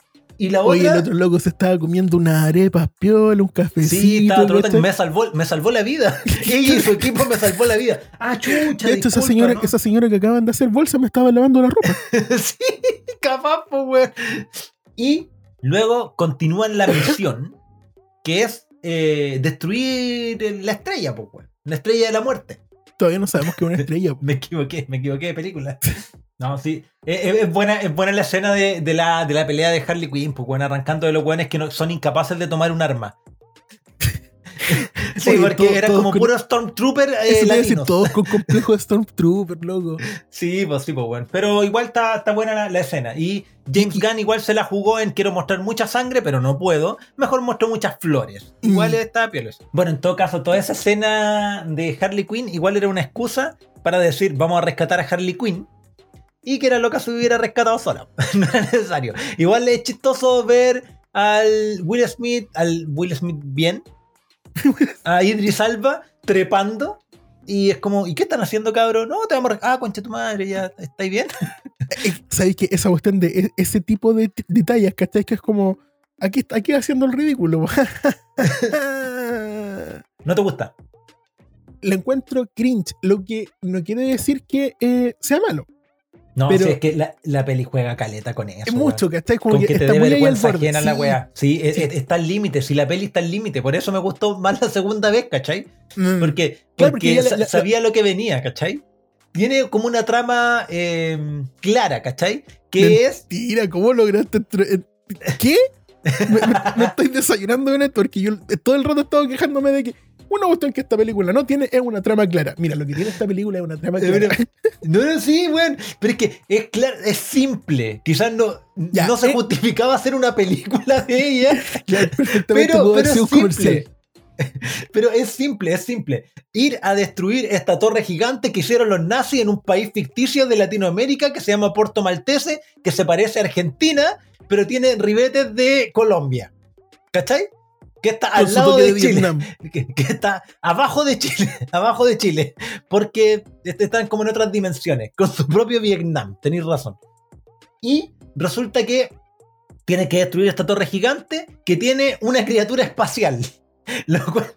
Y la Oye, el otra... otro loco se estaba comiendo unas arepas piola, un cafecito. Sí, estaba trota- ¿cachai? me salvó, me salvó la vida. Ella y su equipo me salvó la vida. Ah, chucha. De hecho, esa señora, ¿no? esa señora que acaban de hacer bolsa me estaba lavando la ropa. sí, capaz, pues, weón. Y luego continúan la misión, que es eh, destruir la estrella, pues, weón. La estrella de la muerte. Todavía no sabemos que es una estrella. Me equivoqué, me equivoqué de película. No, sí. Es, es- es buena, es buena la escena de, de la, de la pelea de Harley Quinn, pues, weón, arrancando de los weones que no, son incapaces de tomar un arma. sí, Oye, porque todo- era todo como con- puro Stormtrooper eh, Eso decir todos con complejo de Stormtrooper, loco. Sí, pues sí, pues bueno. Pero igual está, está buena la, la escena. Y James Gunn igual se la jugó en quiero mostrar mucha sangre, pero no puedo. Mejor muestro muchas flores. Igual Mm. está piola eso. Bueno, en todo caso, toda esa escena de Harley Quinn igual era una excusa para decir vamos a rescatar a Harley Quinn. Y que era loca se hubiera rescatado sola. no era necesario. Igual es chistoso ver al Will Smith, al Will Smith bien, a Idris Alba trepando. Y es como, ¿y qué están haciendo, cabrón? No, te vamos a... Ah, concha tu madre, ya, ¿estáis bien? Eh, ¿Sabéis que esa cuestión de e- ese tipo de detalles, ¿cachai? Que es como, aquí, aquí haciendo el ridículo. ¿No te gusta? Le encuentro cringe, lo que no quiere decir que eh, sea malo. No, Pero- si es que la, la peli juega caleta con eso. Es mucho, ¿cachai? Como Con que, que te dé vergüenza ajena la Sí. weá. Sí, es- Sí. es- está al límite. Si la peli está al límite. Por eso me gustó más la segunda vez, ¿cachai? Mm. Porque, Claro, porque la- la- sabía lo que venía, ¿cachai? Tiene como una trama eh, clara, ¿cachai? Que es. Mentira, ¿cómo lograste en- ¿Qué? me, me- me estoy desayunando con esto porque yo todo el rato he estado quejándome de que una cuestión que esta película no tiene es una trama clara. Mira, lo que tiene esta película es una trama Eh, clara. No, no, sí, weón. Pero es que es claro, es simple. Quizás no, Ya, no se eh. justificaba hacer una película de ella. Perfectamente pero, comercial. Pero es simple, es simple. Ir a destruir esta torre gigante que hicieron los nazis en un país ficticio de Latinoamérica que se llama Puerto Maltese, que se parece a Argentina, pero tiene ribetes de Colombia. ¿Cachai? Que está al lado de, de Chile. Vietnam. Que, que está abajo de Chile. Abajo de Chile. Porque est- están como en otras dimensiones. Con su propio Vietnam. Tenéis razón. Y resulta que tiene que destruir esta torre gigante que tiene una criatura espacial. Lo cual-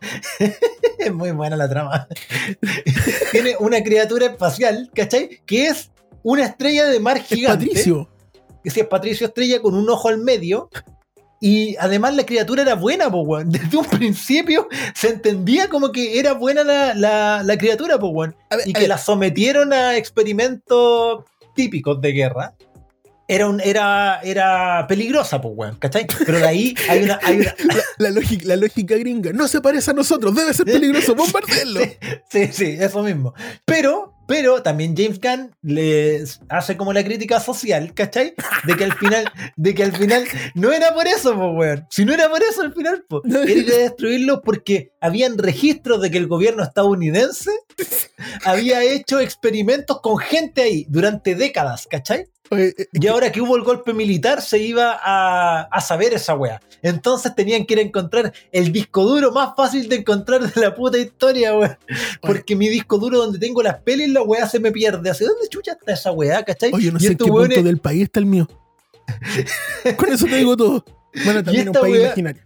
es muy buena la trama. tiene una criatura espacial, ¿cachai? Que es una estrella de mar Es gigante. Patricio. Que sí, es Patricio Estrella con un ojo al medio. Y además la criatura era buena, po, weón. Desde un principio se entendía como que era buena la, la- la criatura, po, weón. Y que la sometieron a experimentos típicos de guerra. Era, un, era, era peligrosa, pues, weón, ¿cachai? Pero de ahí hay una, hay una, la, lógica, la lógica gringa. No se parece a nosotros, debe ser peligroso, bombardearlo. Sí, sí, eso mismo. Pero, pero también James Gunn le hace como la crítica social, ¿cachai? De que al final, de que al final no era por eso, pues, weón. Si no era por eso al final, pues. Era ir a destruirlo porque habían registros de que el gobierno estadounidense había hecho experimentos con gente ahí durante décadas, ¿cachai? Eh, Y ahora que hubo el golpe militar, se iba a, a saber esa wea. Entonces tenían que ir a encontrar el disco duro más fácil de encontrar de la puta historia, wea. Porque mi disco duro donde tengo las pelis, la wea se me pierde. ¿Hacia dónde chucha está esa wea, cachai? Oye, no sé en qué punto del país está el mío. Con eso te digo todo. Bueno, también un país imaginario.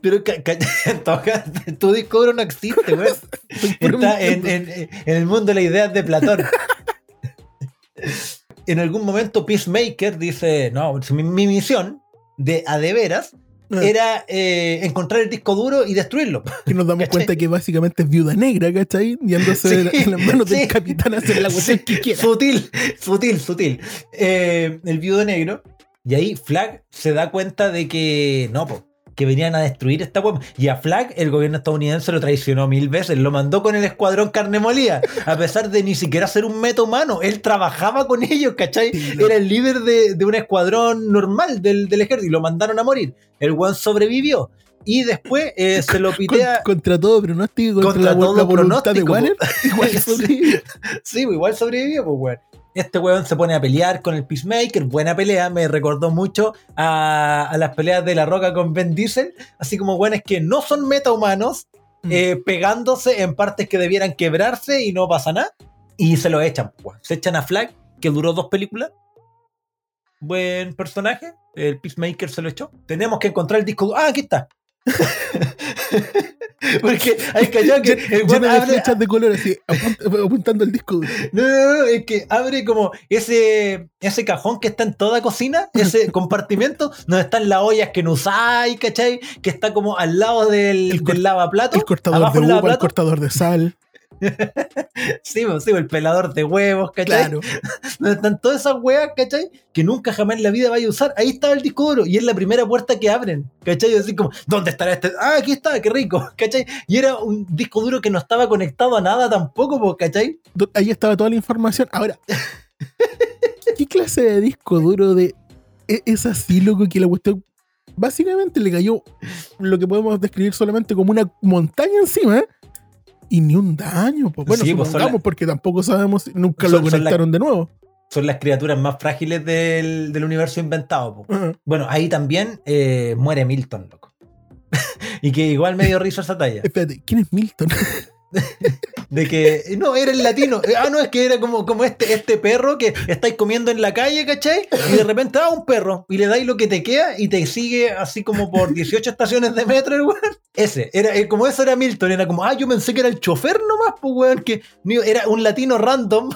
Pero tu disco duro no existe, weón. Está en, en- en el mundo de las ideas de Platón. En algún momento Peacemaker dice, no, mi, mi misión de a de veras Ah, era eh, encontrar el disco duro y destruirlo. que nos damos ¿cachai? cuenta que básicamente es viuda negra, ¿cachai? Yéndose Sí, en las manos sí. del capitán a hacer la cuestión que quiera. Sutil, sutil, sutil. Eh, el viudo negro. Y ahí Flag se da cuenta de que no, po, que venían a destruir esta web. Y a Flag, el gobierno estadounidense lo traicionó mil veces, lo mandó con el escuadrón carne molida, a pesar de ni siquiera ser un meta humano. Él trabajaba con ellos, ¿cachai? Era el líder de, de un escuadrón normal del, del ejército y lo mandaron a morir. El weón sobrevivió. Y después eh, se lo pitea. Con- contra todo pronóstico, contra, Contra la, todo la voluntad de pronóstico, Waller. Igual Sí. sobrevivió. Sí, igual sobrevivió, pues, weón. Este weón se pone a pelear con el Peacemaker, buena pelea, me recordó mucho a, a las peleas de La Roca con Ben Diesel, así como weones que no son metahumanos, Mm. eh, pegándose en partes que debieran quebrarse y no pasa nada, y se lo echan, weón. Se echan a Flag, que duró dos películas. Buen personaje, el Peacemaker se lo echó. Tenemos que encontrar el disco. Ah, aquí está. Porque hay callado que el Llena de abre- flechas de color así, apunt- apuntando el disco no, no, no, es que abre como ese, ese cajón que está en toda cocina, ese compartimento, donde están las ollas que no usáis, ¿cachai? Que está como al lado del, El del lavaplato. El cortador de uva, el cortador de sal. Sí, pues, sí, el pelador de huevos, ¿cachai? Claro. Donde están todas esas weas, ¿cachai? Que nunca jamás en la vida vaya a usar. Ahí estaba el disco duro y es la primera puerta que abren, ¿cachai? Así como, ¿dónde estará este? Ah, aquí está, qué rico, ¿cachai? Y era un disco duro que no estaba conectado a nada tampoco, pues, ¿cachai? Ahí estaba toda la información. Ahora, ¿qué clase de disco duro de e- es así, loco, que la cuestión básicamente le cayó lo que podemos describir solamente como una montaña encima ¿eh? Y ni un daño? Pues bueno, Sí, pues, la- porque tampoco sabemos, nunca son- lo la- conectaron de nuevo. Son las criaturas más frágiles del, del universo inventado, pues. Bueno, ahí también eh, muere Milton, loco. y que igual me dio risa esa talla. Espérate, ¿quién es Milton? De que, no, era el latino. Eh, Ah, no, es que era como, como este, este perro que estáis comiendo en la calle, ¿cachai? Y de repente, ah, un perro. Y le dais lo que te queda y te sigue así como por 18 estaciones de metro, el weón. Ese, era, eh, como eso era Milton. Era como, ah, yo pensé que era el chofer nomás, pues, weón. Que era un latino random.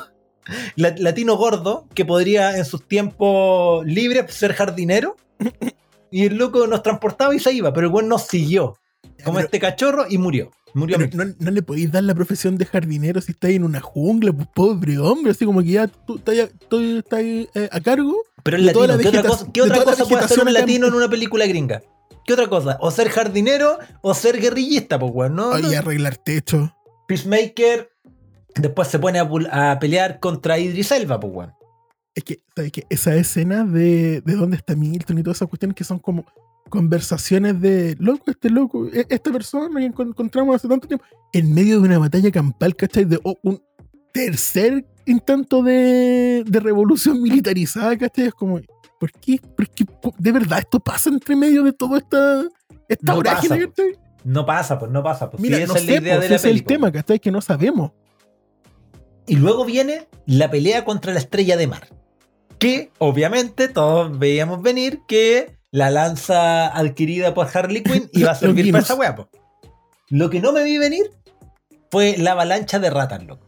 la- latino gordo que podría en sus tiempos libres ser jardinero. Y el loco nos transportaba y se iba, pero el weón nos siguió. Como Pero- este cachorro y murió. Murió Pero Milton. no, no le podéis dar la profesión de jardinero si estáis en una jungla, pues pobre hombre, así como que ya tú estás, eh, a cargo. Pero toda latino, la ¿qué otra cosa, qué otra puede hacer un en- latino en una película gringa? ¿Qué otra cosa? O ser jardinero o ser guerrillista, pues, weón. ¿no? Ay, arreglar techo. Peacemaker después se pone a pelear contra Idris Elba, pues, weón. Es que, ¿sabes qué? Esa escena de, de dónde está Milton y todas esas cuestiones que son como conversaciones de loco, este loco, e- esta persona que encon- encontramos hace tanto tiempo, en medio de una batalla campal, ¿cachai? De oh, un tercer intento de, de revolución militarizada, ¿cachai? Es como, ¿por qué? ¿Por qué? ¿De verdad esto pasa entre medio de toda esta, esta No pasa, ¿cachai? No pasa, pues no pasa. Pues, Mira, no esa es sé, la idea pues, de la ese es el película. tema, ¿cachai? Que no sabemos. Y luego viene la pelea contra la estrella de mar. Que obviamente todos veíamos venir que la lanza adquirida por Harley Quinn iba a servir para esa weá. po. Lo que no me vi venir fue la avalancha de ratas, loco.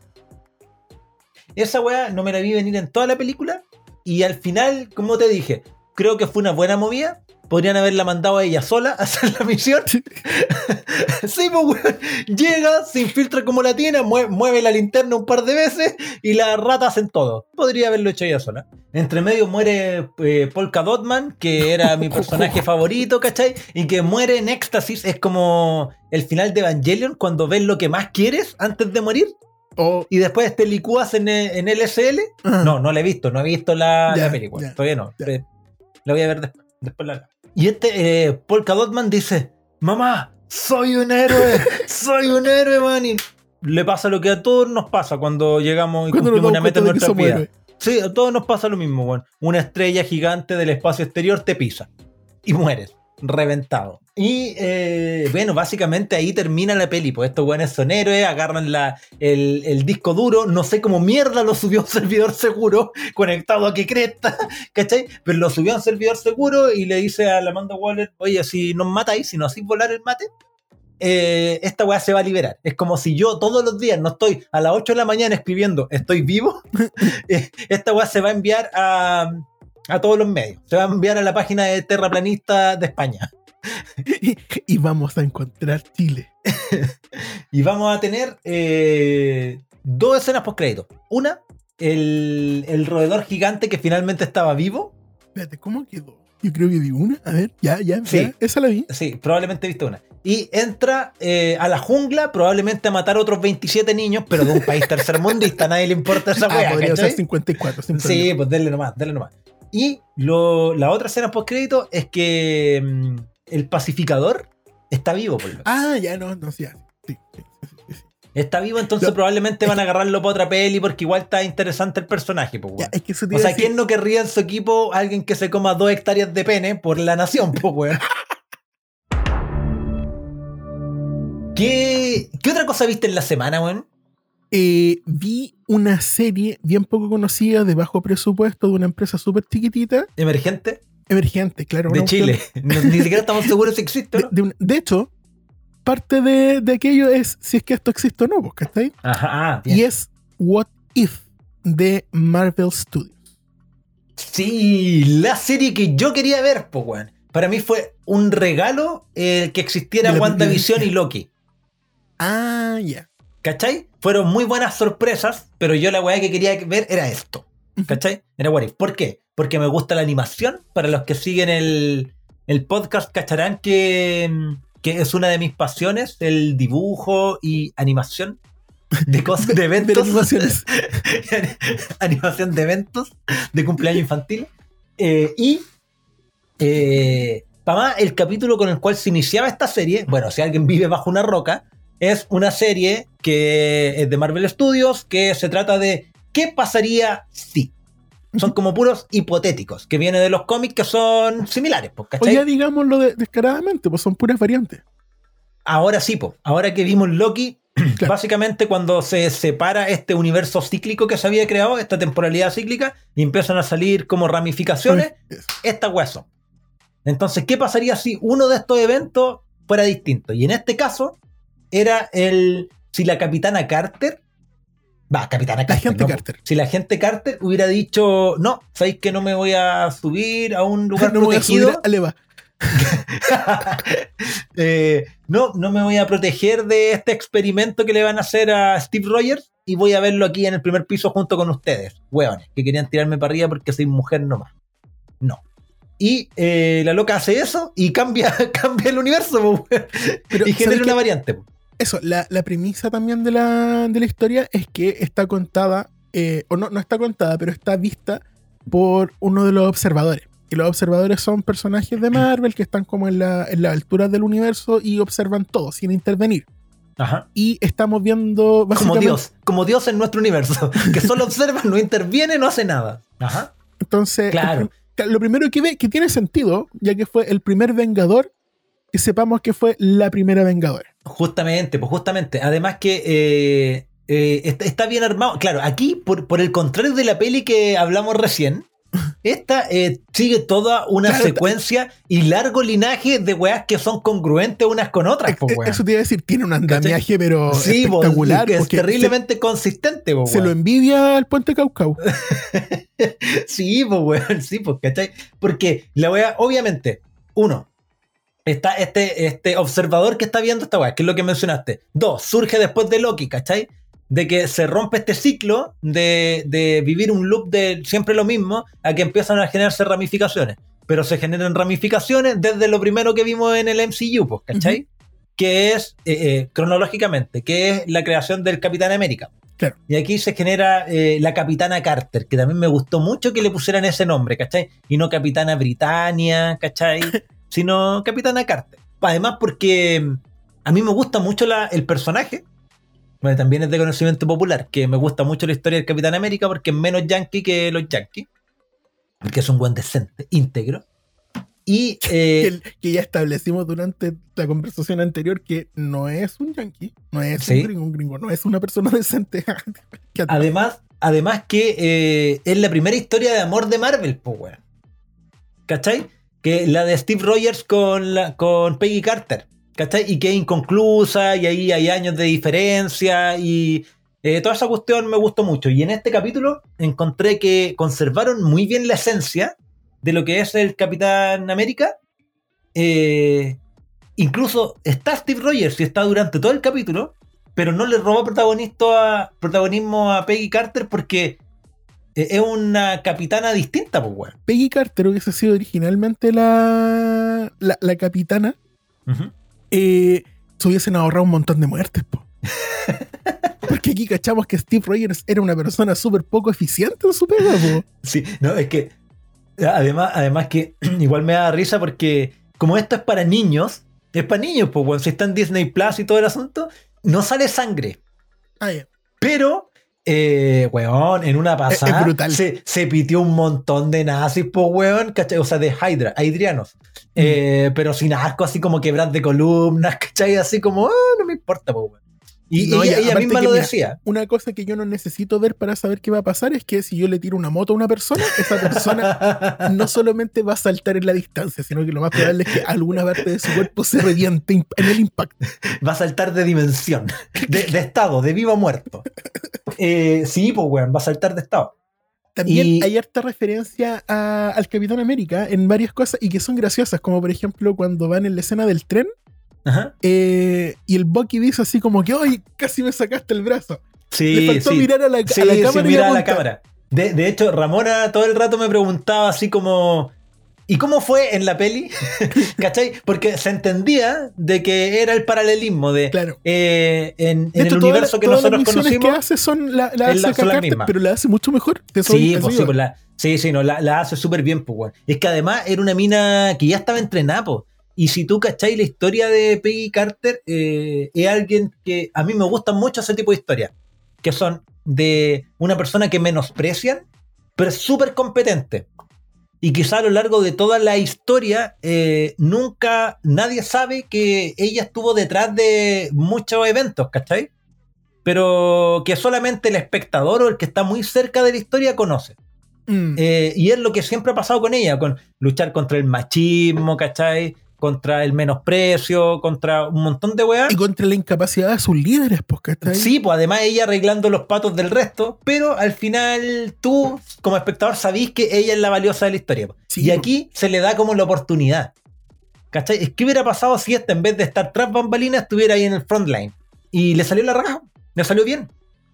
Esa weá no me la vi venir en toda la película. Y al final, como te dije, creo que fue una buena movida. Podrían haberla mandado a ella sola a hacer la misión. sí, pues, weón. Llega, se infiltra como la tiene, mue- mueve la linterna un par de veces y las ratas hacen todo. Podría haberlo hecho ella sola. Entre medio muere eh, Polka Dotman, que era mi personaje favorito, ¿cachai? Y que muere en éxtasis. Es como el final de Evangelion, cuando ves lo que más quieres antes de morir O, y después te en, eh, en LSL. ah, No, no la he visto, no he visto la, película. ya, Todavía no. ya. Eh, La voy a ver después. después la- Y este eh, Polka Dotman dice: Mamá, soy un héroe, soy un héroe, man. Y le pasa lo que a todos nos pasa cuando llegamos y cuando cumplimos una meta en nuestra vida. Sí, a todos nos pasa lo mismo, weón. Una estrella gigante del espacio exterior te pisa y mueres, reventado. Y eh, bueno, básicamente ahí termina la peli. Pues estos weones son héroes, agarran la, el, el disco duro. No sé cómo mierda lo subió a un servidor seguro, conectado a que cresta, ¿cachai? Pero lo subió a un servidor seguro y le dice a la Amanda Waller: Oye, si nos matáis, si nos hacéis volar el mate, eh, esta weá se va a liberar. Es como si yo todos los días no estoy a las 8 de la mañana escribiendo estoy vivo, eh, esta weá se va a enviar a, a todos los medios. Se va a enviar a la página de Terraplanista de España. Y, y vamos a encontrar Chile. Y vamos a tener eh, dos escenas post crédito. Una, el, el roedor gigante que finalmente estaba vivo. Espérate, ¿cómo quedó? Yo creo que vi una. A ver, ya, ya, Sí. ya, esa la vi. Sí, probablemente he visto una. Y entra eh, a la jungla, probablemente a matar a otros 27 niños, pero de un país tercermundista, a nadie le importa esa Ah, podría ¿cachai? ser 54. sin Sí, pues denle nomás, denle nomás. Y lo- la otra escena post crédito es que mm, el pacificador está vivo, por lo Ah, ya, no, no, sí. Está vivo, entonces Lo- probablemente van a agarrarlo para otra peli porque igual está interesante el personaje, pues, Ya, es que O sea, decir. ¿quién no querría en su equipo alguien que se coma dos hectáreas de pene por la nación, pues, weón? ¿Qué, ¿Qué otra cosa viste en la semana, weón? Eh, vi una serie bien poco conocida de bajo presupuesto de una empresa súper chiquitita, Emergente emergente, claro. de Chile. No- ni siquiera estamos seguros si existe, De, ¿no? de un- de hecho, parte de, de aquello es si es que esto existe o no, pues, ¿cachai? Ajá, ah, bien. Y es What If de Marvel Studios. Sí, la serie que yo quería ver, pues, weón. Para mí fue un regalo el que existiera WandaVision y Loki. Ah, ya. ¿Cachai? Fueron muy buenas sorpresas, pero yo la weá que quería ver era esto. ¿Cachai? Era What If. ¿Por qué? Porque me gusta la animación. Para los que siguen el, el podcast, cacharán que, que es una de mis pasiones, el dibujo y animación de cosas, de eventos. animaciones. animación de eventos de cumpleaños infantil. Eh, y eh, para más, el capítulo con el cual se iniciaba esta serie, bueno, si alguien vive bajo una roca, es una serie que es de Marvel Studios, que se trata de ¿qué pasaría si? Son como puros hipotéticos, que vienen de los cómics que son similares, pues, O ya digámoslo de- descaradamente, pues son puras variantes. Ahora sí, po. ahora que vimos Loki, Claro. básicamente cuando se separa este universo cíclico que se había creado, esta temporalidad cíclica, y empiezan a salir como ramificaciones, Eso. estas huesos. Entonces, ¿qué pasaría si uno de estos eventos fuera distinto? Y en este caso, era el. Si la capitana Carter. Va, capitana Carter. agente no, po. Carter. Si la gente Carter hubiera dicho, no, sabéis que no me voy a subir a un lugar no me voy a subir protegido. a Leva. Eh, no, no me voy a proteger de este experimento que le van a hacer a Steve Rogers y voy a verlo aquí en el primer piso junto con ustedes, hueones, que querían tirarme para arriba porque soy mujer nomás. No. Y eh, la loca hace eso y cambia, cambia el universo. Pero, y ¿sabes genera qué? una variante. Eso, la, la premisa también de la, de la historia es que está contada, eh, o no, no está contada, pero está vista por uno de los observadores. Y los observadores son personajes de Marvel que están como en la, en la altura del universo y observan todo sin intervenir. Ajá. Y estamos viendo Como. Dios, como Dios en nuestro universo, que solo observa, no interviene, no hace nada. Ajá. Entonces, Claro. lo primero que ve, que tiene sentido, ya que fue el primer Vengador, que sepamos que fue la primera Vengadora. Justamente, pues justamente. Además que eh, eh, está, está bien armado. Claro, aquí, por, por el contrario de la peli que hablamos recién, esta eh, sigue toda una Claro, secuencia y largo linaje de weas que son congruentes unas con otras, pues. Eso te iba a decir, tiene un andamiaje, pero Sí, pues, espectacular. que es terriblemente consistente, pues, se, lo envidia al puente Caucau. Sí, pues, weón, sí, pues, ¿cachai? Porque la wea, obviamente, uno, está este, este observador que está viendo esta wea, que es lo que mencionaste. Dos, surge después de Loki, ¿cachai? De que se rompe este ciclo de, de vivir un loop de siempre lo mismo a que empiezan a generarse ramificaciones. Pero se generan ramificaciones desde lo primero que vimos en el MCU, pues, ¿cachai? Que es, eh, eh, cronológicamente, que es la creación del Capitán América. Claro. Y aquí se genera eh, la Capitana Carter, que también me gustó mucho que le pusieran ese nombre, ¿cachai? Y no Capitana Britannia, ¿cachai? Sino Capitana Carter. Además porque mm, a mí me gusta mucho la- el personaje. Bueno, también es de conocimiento popular, que me gusta mucho la historia del Capitán América porque es menos yankee que los yankees. Que es un buen decente, íntegro. Y que, eh, el- que ya establecimos durante la conversación anterior que no es un yankee, no es Sí. un gringo, un gringo, no es una persona decente. Además, además que eh, es la primera historia de amor de Marvel, pues, weón. ¿Cachai? Que la de Steve Rogers con, con Peggy Carter. ¿Cachai? Y que es inconclusa, y ahí hay años de diferencia, y eh, toda esa cuestión me gustó mucho. Y en este capítulo encontré que conservaron muy bien la esencia de lo que es el Capitán América. Eh, incluso está Steve Rogers y está durante todo el capítulo, pero no le robó protagonismo a Peggy Carter porque es una capitana distinta, pues, weón. Peggy Carter hubiese sido originalmente la, la, la capitana, Ujú. eh, se hubiesen ahorrado un montón de muertes, po. Porque aquí cachamos que Steve Rogers era una persona súper poco eficiente en su pega, po. Sí, no, es que además, además que igual me da risa porque como esto es para niños, es para niños, pues, weón, si está en Disney Plus y todo el asunto, no sale sangre. Ah. Pero, eh, weón, en una pasada es brutal. Se, se pitió un montón de nazis, pues, weón, ¿cachai? O sea, de Hydra, hydrianos. Eh, pero sin asco, así como quebrar de columnas, ¿cachai? Así como, ah, no me importa, pues, weón. Y No, ella, misma que, lo mira, decía. Una cosa que yo no necesito ver para saber qué va a pasar es que si yo le tiro una moto a una persona, esa persona no solamente va a saltar en la distancia, sino que lo más probable es que alguna parte de su cuerpo se reviente en el impacto. Va a saltar de dimensión, de, de estado, de vivo a muerto. Eh, sí, pues, weón, va a saltar de estado. También Y- hay harta referencia a- al Capitán América en varias cosas y que son graciosas, como por ejemplo cuando van en la escena del tren Ajá. eh, y el Bucky dice así como que, ¡ay, casi me sacaste el brazo! Sí, Le faltó sí. mirar a la, a Sí, la cámara y mira a la cámara. De, de hecho, Ramona todo el rato me preguntaba así como. ¿Y cómo fue en la peli? ¿Cachai? Porque se entendía de que era el paralelismo de. Claro. eh, en, De en hecho, el universo las- que las nosotros misiones conocimos. que hace son la, la hace son las Carter, mismas. pero la hace mucho mejor. Sí, pues, sí, pues, la, sí, sí, no, la, hace súper bien, pues. Es que además era una mina que ya estaba entrenada, pues. Y si tú cacháis la historia de Peggy Carter, eh, es alguien que a mí me gustan mucho ese tipo de historias. Que son de una persona que menosprecian, pero es súper competente. Y quizá a lo largo de toda la historia, eh, nunca nadie sabe que ella estuvo detrás de muchos eventos, ¿cachai? Pero que solamente el espectador o el que está muy cerca de la historia conoce. Mm. Eh, y es lo que siempre ha pasado con ella, con luchar contra el machismo, ¿cachai? Contra el menosprecio, contra un montón de weas. y contra la incapacidad de sus líderes, pues, ¿cachai? Sí, pues además ella arreglando los patos del resto, pero al final tú, como espectador, sabís que ella es la valiosa de la historia. po. Sí, y po. aquí se le da como la oportunidad. ¿Cachai? Es que hubiera pasado si esta, en vez de estar tras bambalinas, estuviera ahí en el frontline. Y le salió la raja, le salió bien.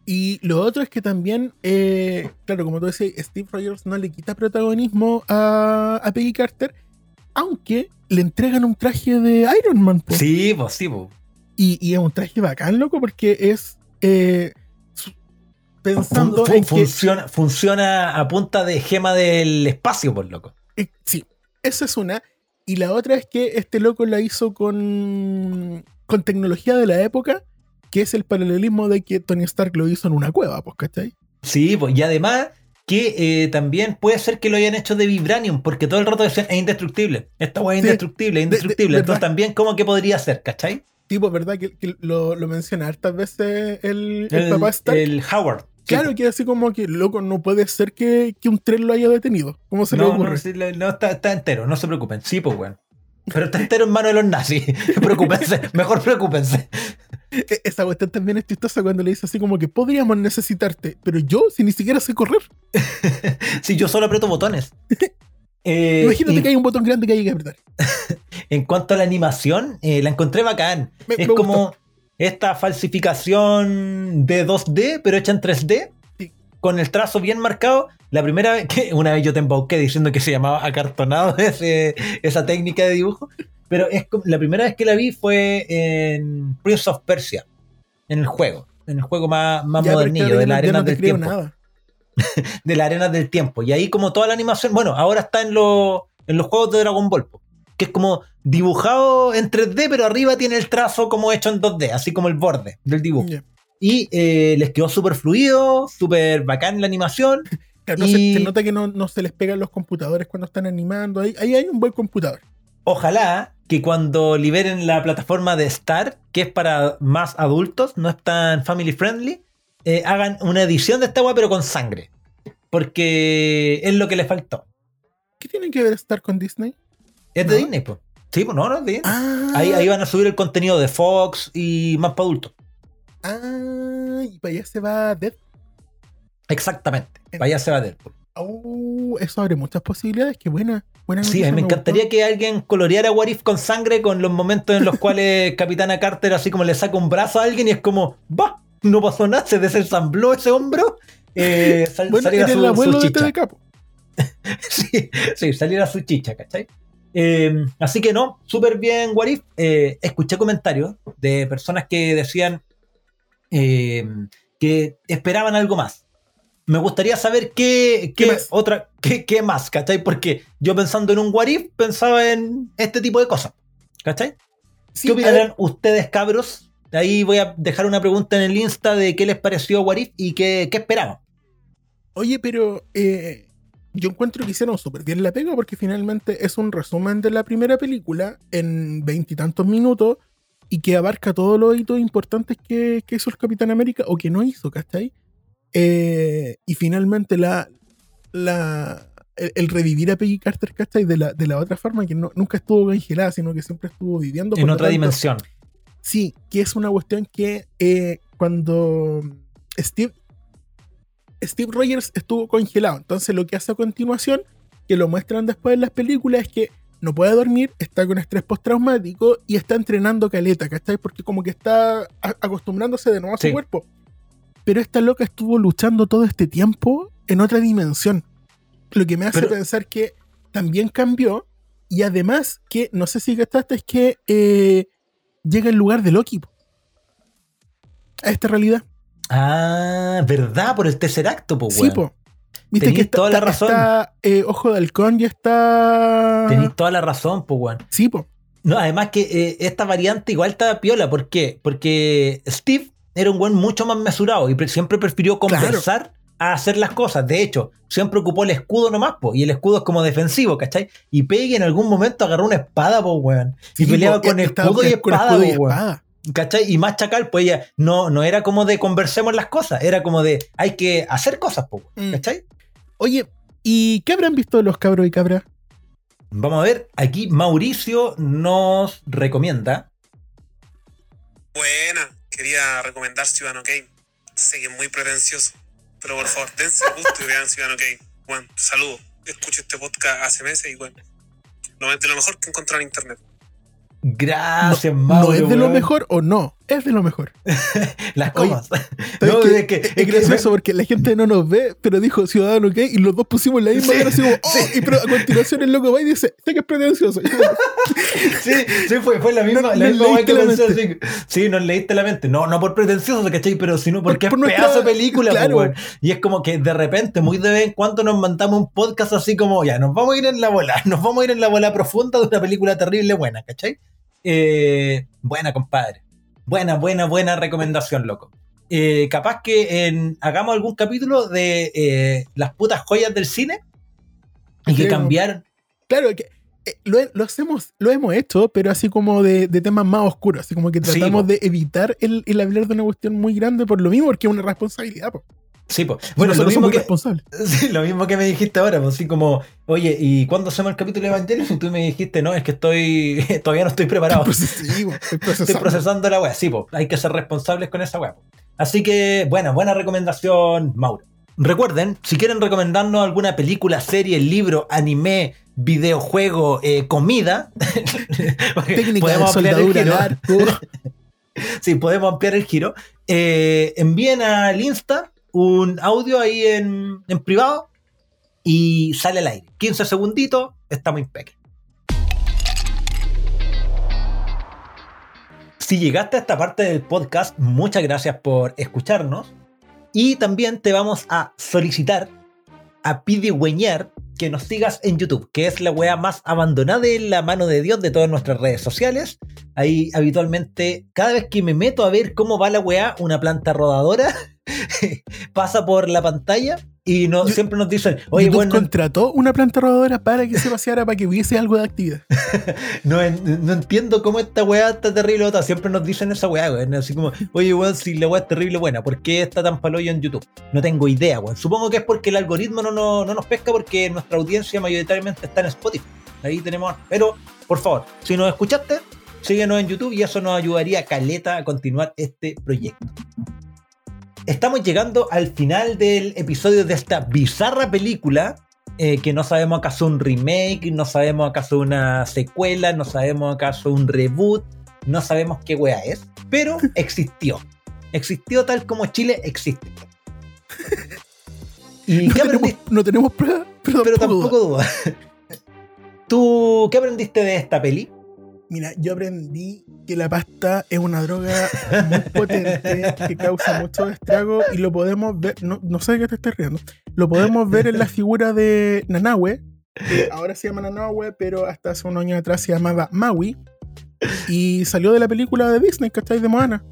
Y lo otro es que también, eh, claro, como tú decías, Steve Rogers no le quita protagonismo a, a Peggy Carter, aunque le entregan un traje de Iron Man. po. Sí, pues sí, pues. Y, y es un traje bacán, loco, porque es eh, pensando Fun- fun- en que... funciona, funciona a punta de gema del espacio, por loco. eh, sí, esa es una. Y la otra es que este loco la hizo con, con tecnología de la época, que es el paralelismo de que Tony Stark lo hizo en una cueva, pues, ¿cachai? Sí, pues, y además que eh, también puede ser que lo hayan hecho de Vibranium, porque todo el rato decían, es indestructible. Esta weá es Sí. indestructible, es De- de- indestructible. Entonces verdad. también, ¿cómo que podría ser? ¿Cachai? Tipo, ¿verdad? Que, que lo, lo menciona hartas veces el, el El, papá Stark. el Howard. Sí, Claro, pues. que así como que, loco, no puede ser que, que un tren lo haya detenido. ¿Cómo se le No, ocurre? no, sí, le- no, está, está entero, no se preocupen. Sí, pues, weón. Pero está entero en manos de los nazis. preocúpense, mejor preocúpense. E- Esa cuestión también es chistosa cuando le dice así como que podríamos necesitarte, pero yo, si ni siquiera sé correr. Si yo solo aprieto botones. Eh, Imagínate y que hay un botón grande que hay que apretar. En cuanto a la animación, eh, la encontré bacán. Me- es me como esta falsificación de 2D, pero hecha en 3D, Sí. con el trazo bien marcado. La primera vez que una vez yo te embauqué diciendo que se llamaba acartonado ese- esa técnica de dibujo, pero es la primera vez que la vi fue en Prince of Persia, en el juego, en el juego más, más Ya, modernillo, de ya la no- del tiempo nada. de la arena del tiempo. Y ahí como toda la animación, bueno, ahora está en, los en los juegos de Dragon Ball, que es como dibujado en 3D, pero arriba tiene el trazo como hecho en 2D, así como el borde del dibujo. Y eh, les quedó súper fluido, súper bacán la animación. Claro, Y- se, se nota que no, no se les pegan los computadores cuando están animando. Ahí, ahí hay un buen computador. Ojalá que cuando liberen la plataforma de Star, que es para más adultos, no es tan family friendly, eh, hagan una edición de esta weá, pero con sangre. Porque es lo que le faltó. ¿Qué tiene que ver estar con Disney? Es de ¿No? Disney, pues. Sí, pues no, no es de Disney. Ah, Ahí, ahí van a subir el contenido de Fox y más para adultos. ah, y para allá se va Dead. Exactamente. Para allá se va Deadpool. Oh, eso abre muchas posibilidades. Qué buena. buena Sí, noticia, me gustó. encantaría que alguien coloreara What If con sangre con los momentos en los cuales Capitana Carter así como le saca un brazo a alguien y es como, va, no pasó nada, se desensambló ese hombro eh, sal- Bueno, salir a eres su, el abuelo su de chicha. TDK. po. sí, sí, salir a su chicha, ¿cachai? Eh, así que no, súper bien, Warif. Eh, escuché comentarios de personas que decían eh, que esperaban algo más. Me gustaría saber qué, qué, ¿Qué más? otra, qué, qué más, ¿cachai? Porque yo pensando en un Warif pensaba en este tipo de cosas, ¿cachai? Sí, ¿Qué opinarán ustedes, cabros? Ahí voy a dejar una pregunta en el Insta de qué les pareció Warif y qué, qué esperaban. Oye, pero eh, yo encuentro que hicieron súper bien la pega porque finalmente es un resumen de la primera película en veintitantos minutos y que abarca todos los hitos importantes que, que hizo el Capitán América o que no hizo, ¿cachai? Eh, y finalmente la, la, el, el revivir a Peggy Carter, ¿cachai? De la, de la otra forma que no- nunca estuvo congelada, sino que siempre estuvo viviendo. En otra tanto, dimensión. Sí, que es una cuestión que eh, cuando Steve, Steve Rogers estuvo congelado, entonces lo que hace a continuación, que lo muestran después en las películas, es que no puede dormir, está con estrés postraumático y está entrenando caleta, ¿cachai? Porque como que está acostumbrándose de nuevo a su cuerpo. Pero esta loca estuvo luchando todo este tiempo en otra dimensión. Lo que me hace Pero- pensar que también cambió y además que, no sé si gastaste, es que eh, llega en lugar de Loki. po. A esta realidad. Ah, ¿verdad? Por el tercer acto, Sí, weón. po. Viste Tenís que está, toda la está- razón. está, eh, Ojo de Halcón y está. Tenéis toda la razón, pues, weón. Sí, po. No, además que eh, esta variante igual está piola. ¿Por qué? Porque Steve era un weón mucho más mesurado y pre- siempre prefirió conversar a hacer las cosas. De hecho, siempre ocupó el escudo nomás, po, y el escudo es como defensivo, ¿cachai? Y Peggy en algún momento agarró una espada, po, weón. Y Sí, peleaba po, con estaba escudo y con espada, escudo y po, weón. ¿Cachai? Y más chacal, pues ella no, no era como de conversemos las cosas, era como de hay que hacer cosas, po, weón, Mm. ¿cachai? Oye, ¿y qué habrán visto los cabros y cabras? Vamos a ver, aquí Mauricio nos recomienda. Buena, quería recomendar Ciudadano Kane. Sé que es muy pretencioso, pero por favor, dense el gusto y vean Ciudadano Kane. Bueno, saludos. Escucho este podcast hace meses y bueno, lo de lo mejor que encontré en internet. Gracias, ¿No Mauro. es de lo mejor o no? Es de lo mejor. Las Oye, comas. ¿Sabes No, qué? es que- es, es que- gracioso porque la gente no nos ve, pero dijo Ciudadano Kane y los dos pusimos la misma Sí, cara así como, oh, sí. y pero a continuación el loco va y dice, sé que es pretencioso. Sí, sí, fue, fue la misma, No- la misma que pensé. así. Sí, nos leíste la mente. No, no por pretencioso, ¿cachai? Pero sino porque Por es nuestra- pedazo de película, po, claro. Y es como que de repente, muy de vez en cuando, nos mandamos un podcast así como, ya, nos vamos a ir en la bola, nos vamos a ir en la bola profunda de una película terrible buena, ¿cachai? Eh, buena, compadre. Buena, buena, buena recomendación, loco. Eh, capaz que en- hagamos algún capítulo de eh, las putas joyas del cine y que Sí, cambiaron. Claro, que eh, lo, lo hacemos, lo hemos hecho, pero así como de, de temas más oscuros, así como que tratamos de evitar el, el hablar de una cuestión muy grande por lo mismo, porque es una responsabilidad. po. Sí, pues. Bueno, lo mismo que. Sí, lo mismo que me dijiste ahora, pues así como, oye, ¿y cuándo hacemos el capítulo de Evangelion? Y tú me dijiste, no, es que estoy, todavía no estoy preparado. Sí, po, estoy Estoy procesando. procesando la wea. Sí, pues, hay que ser responsables con esa po. Así que, bueno, buena recomendación, Mauro. Recuerden, si quieren recomendarnos alguna película, serie, libro, anime, videojuego, eh, comida, Técnica de podemos ampliar el giro. Sí, podemos ampliar el giro. Eh, envíen al Insta un audio ahí en, en privado y sale al aire. 15 segunditos, estamos impecable. Si llegaste a esta parte del podcast, muchas gracias por escucharnos. Y también te vamos a solicitar, a pidigüeñar, que nos sigas en YouTube, que es la weá más abandonada en la mano de Dios de todas nuestras redes sociales. Ahí habitualmente, cada vez que me meto a ver cómo va la weá, una planta rodadora pasa por la pantalla y no, Yo- siempre nos dicen, oye, YouTube bueno, contrató una planta rodadora para que se paseara, para que hubiese algo de actividad. no, no entiendo cómo esta weá está terrible otra. Siempre nos dicen esa weá, weón. Así como, oye, weón, si la weá es terrible buena, ¿por qué está tan paloyo en YouTube? No tengo idea, weón. Supongo que es porque el algoritmo no, no, no nos pesca porque nuestra audiencia mayoritariamente está en Spotify. Ahí tenemos. Pero, por favor, si nos escuchaste, síguenos en YouTube y eso nos ayudaría caleta a continuar este proyecto. Estamos llegando al final del episodio de esta bizarra película eh, que no sabemos acaso un remake, no sabemos acaso una secuela, no sabemos acaso un reboot, no sabemos qué wea es, pero existió. Existió tal como Chile existe. ¿Y No qué tenemos, no tenemos pruebas, pero, Pero tampoco duda. ¿Tú qué aprendiste de esta peli? Mira, yo aprendí que la pasta es una droga muy potente que causa mucho estrago y lo podemos ver, no, no sé de qué te estás riendo, lo podemos ver en la figura de Nanahue, que ahora se llama Nanahue, pero hasta hace unos años atrás se llamaba Maui, y salió de la película de Disney, ¿cachai? De Moana.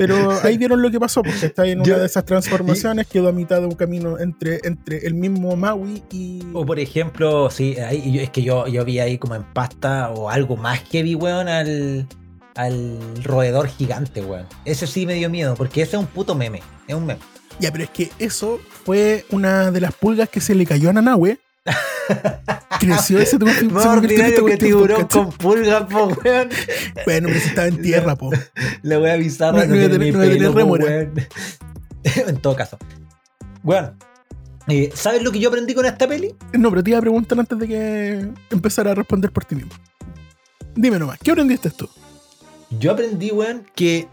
Pero ahí vieron lo que pasó, porque está en una Yo- de esas transformaciones, quedó a mitad de un camino entre, entre el mismo Maui y... O por ejemplo, sí, ahí, es que yo, yo vi ahí como en pasta o algo más heavy, weón, al, al roedor gigante, weón. Ese sí me dio miedo, porque ese es un puto meme. Es un meme. Ya, pero es que eso fue una de las pulgas que se le cayó a Nanahue. Creció ese se Más convirtió en esta ordinario que tiburón con pulga, po, weón. Bueno, pero si estaba en tierra, po. La wea bizarra No- no, no tiene ni no weón. en todo caso. Weón, eh, ¿sabes lo que yo aprendí con esta peli? No, pero te iba a preguntar antes de que empezara a responder por ti mismo. Dime nomás, ¿qué aprendiste tú? Yo aprendí, weón, que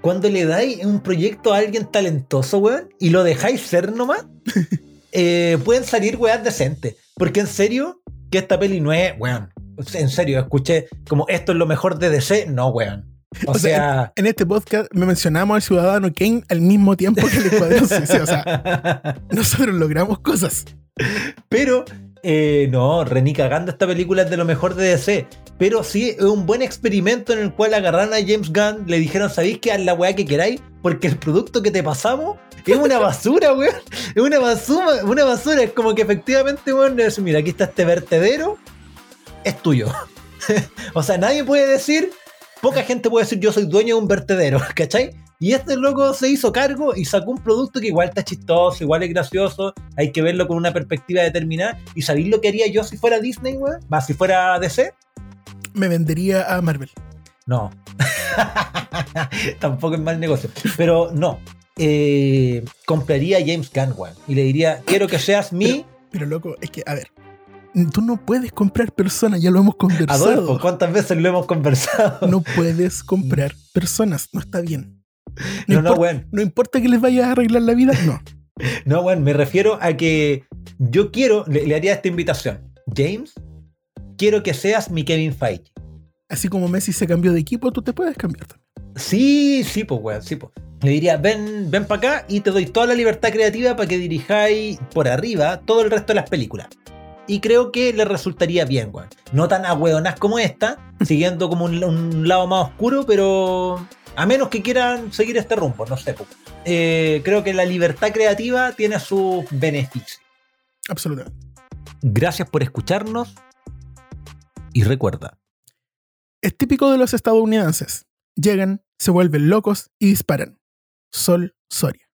cuando le dais un proyecto a alguien talentoso, weón, y lo dejáis ser nomás, eh, pueden salir weas decentes. Porque en serio, que esta peli no es, weón. En serio, escuché como esto es lo mejor de DC. No, weón. O, O sea, sea. En este podcast me mencionamos al ciudadano Kane al mismo tiempo que el Escuadrón Suicida. O sea, nosotros logramos cosas. Pero, eh, no, Reni cagando esta película es de lo mejor de DC. Pero sí es un buen experimento en el cual agarraron a James Gunn, le dijeron, ¿sabéis que haz la weá que queráis? Porque el producto que te pasamos es una basura, weón. Es una basura, una basura. Es como que efectivamente, weón, es, mira, aquí está este vertedero, es tuyo. o sea, nadie puede decir, poca gente puede decir yo soy dueño de un vertedero, ¿cachai? Y este loco se hizo cargo y sacó un producto que igual está chistoso, igual es gracioso, hay que verlo con una perspectiva determinada. ¿Y sabéis lo que haría yo si fuera Disney, weón? Va, si fuera DC. Me vendería a Marvel. No. Tampoco es mal negocio. Pero no. Eh, compraría a James Gunn, weón. Y le diría, quiero que seas mi Pero loco, es que, a ver, tú no puedes comprar personas, ya lo hemos conversado. Adolfo. ¿Cuántas veces lo hemos conversado? No puedes comprar personas, no está bien. no, no, importa, weón. no importa que les vayas a arreglar la vida, no. No, weón. Me refiero a que yo quiero, le, le haría esta invitación. James, quiero que seas mi Kevin Feige. Así como Messi se cambió de equipo, tú te puedes cambiar también. Sí, sí, pues, weón, sí, pues. Le diría, ven, ven para acá y te doy toda la libertad creativa para que dirijáis por arriba todo el resto de las películas. Y creo que le resultaría bien, weón. No tan ahueonás como esta, siguiendo como un, un lado más oscuro, pero a menos que quieran seguir este rumbo, no sé. Eh, creo que la libertad creativa tiene sus beneficios. Absolutamente. Gracias por escucharnos y recuerda, Es típico de los estadounidenses. Llegan, se vuelven locos y disparan. Sol Soria.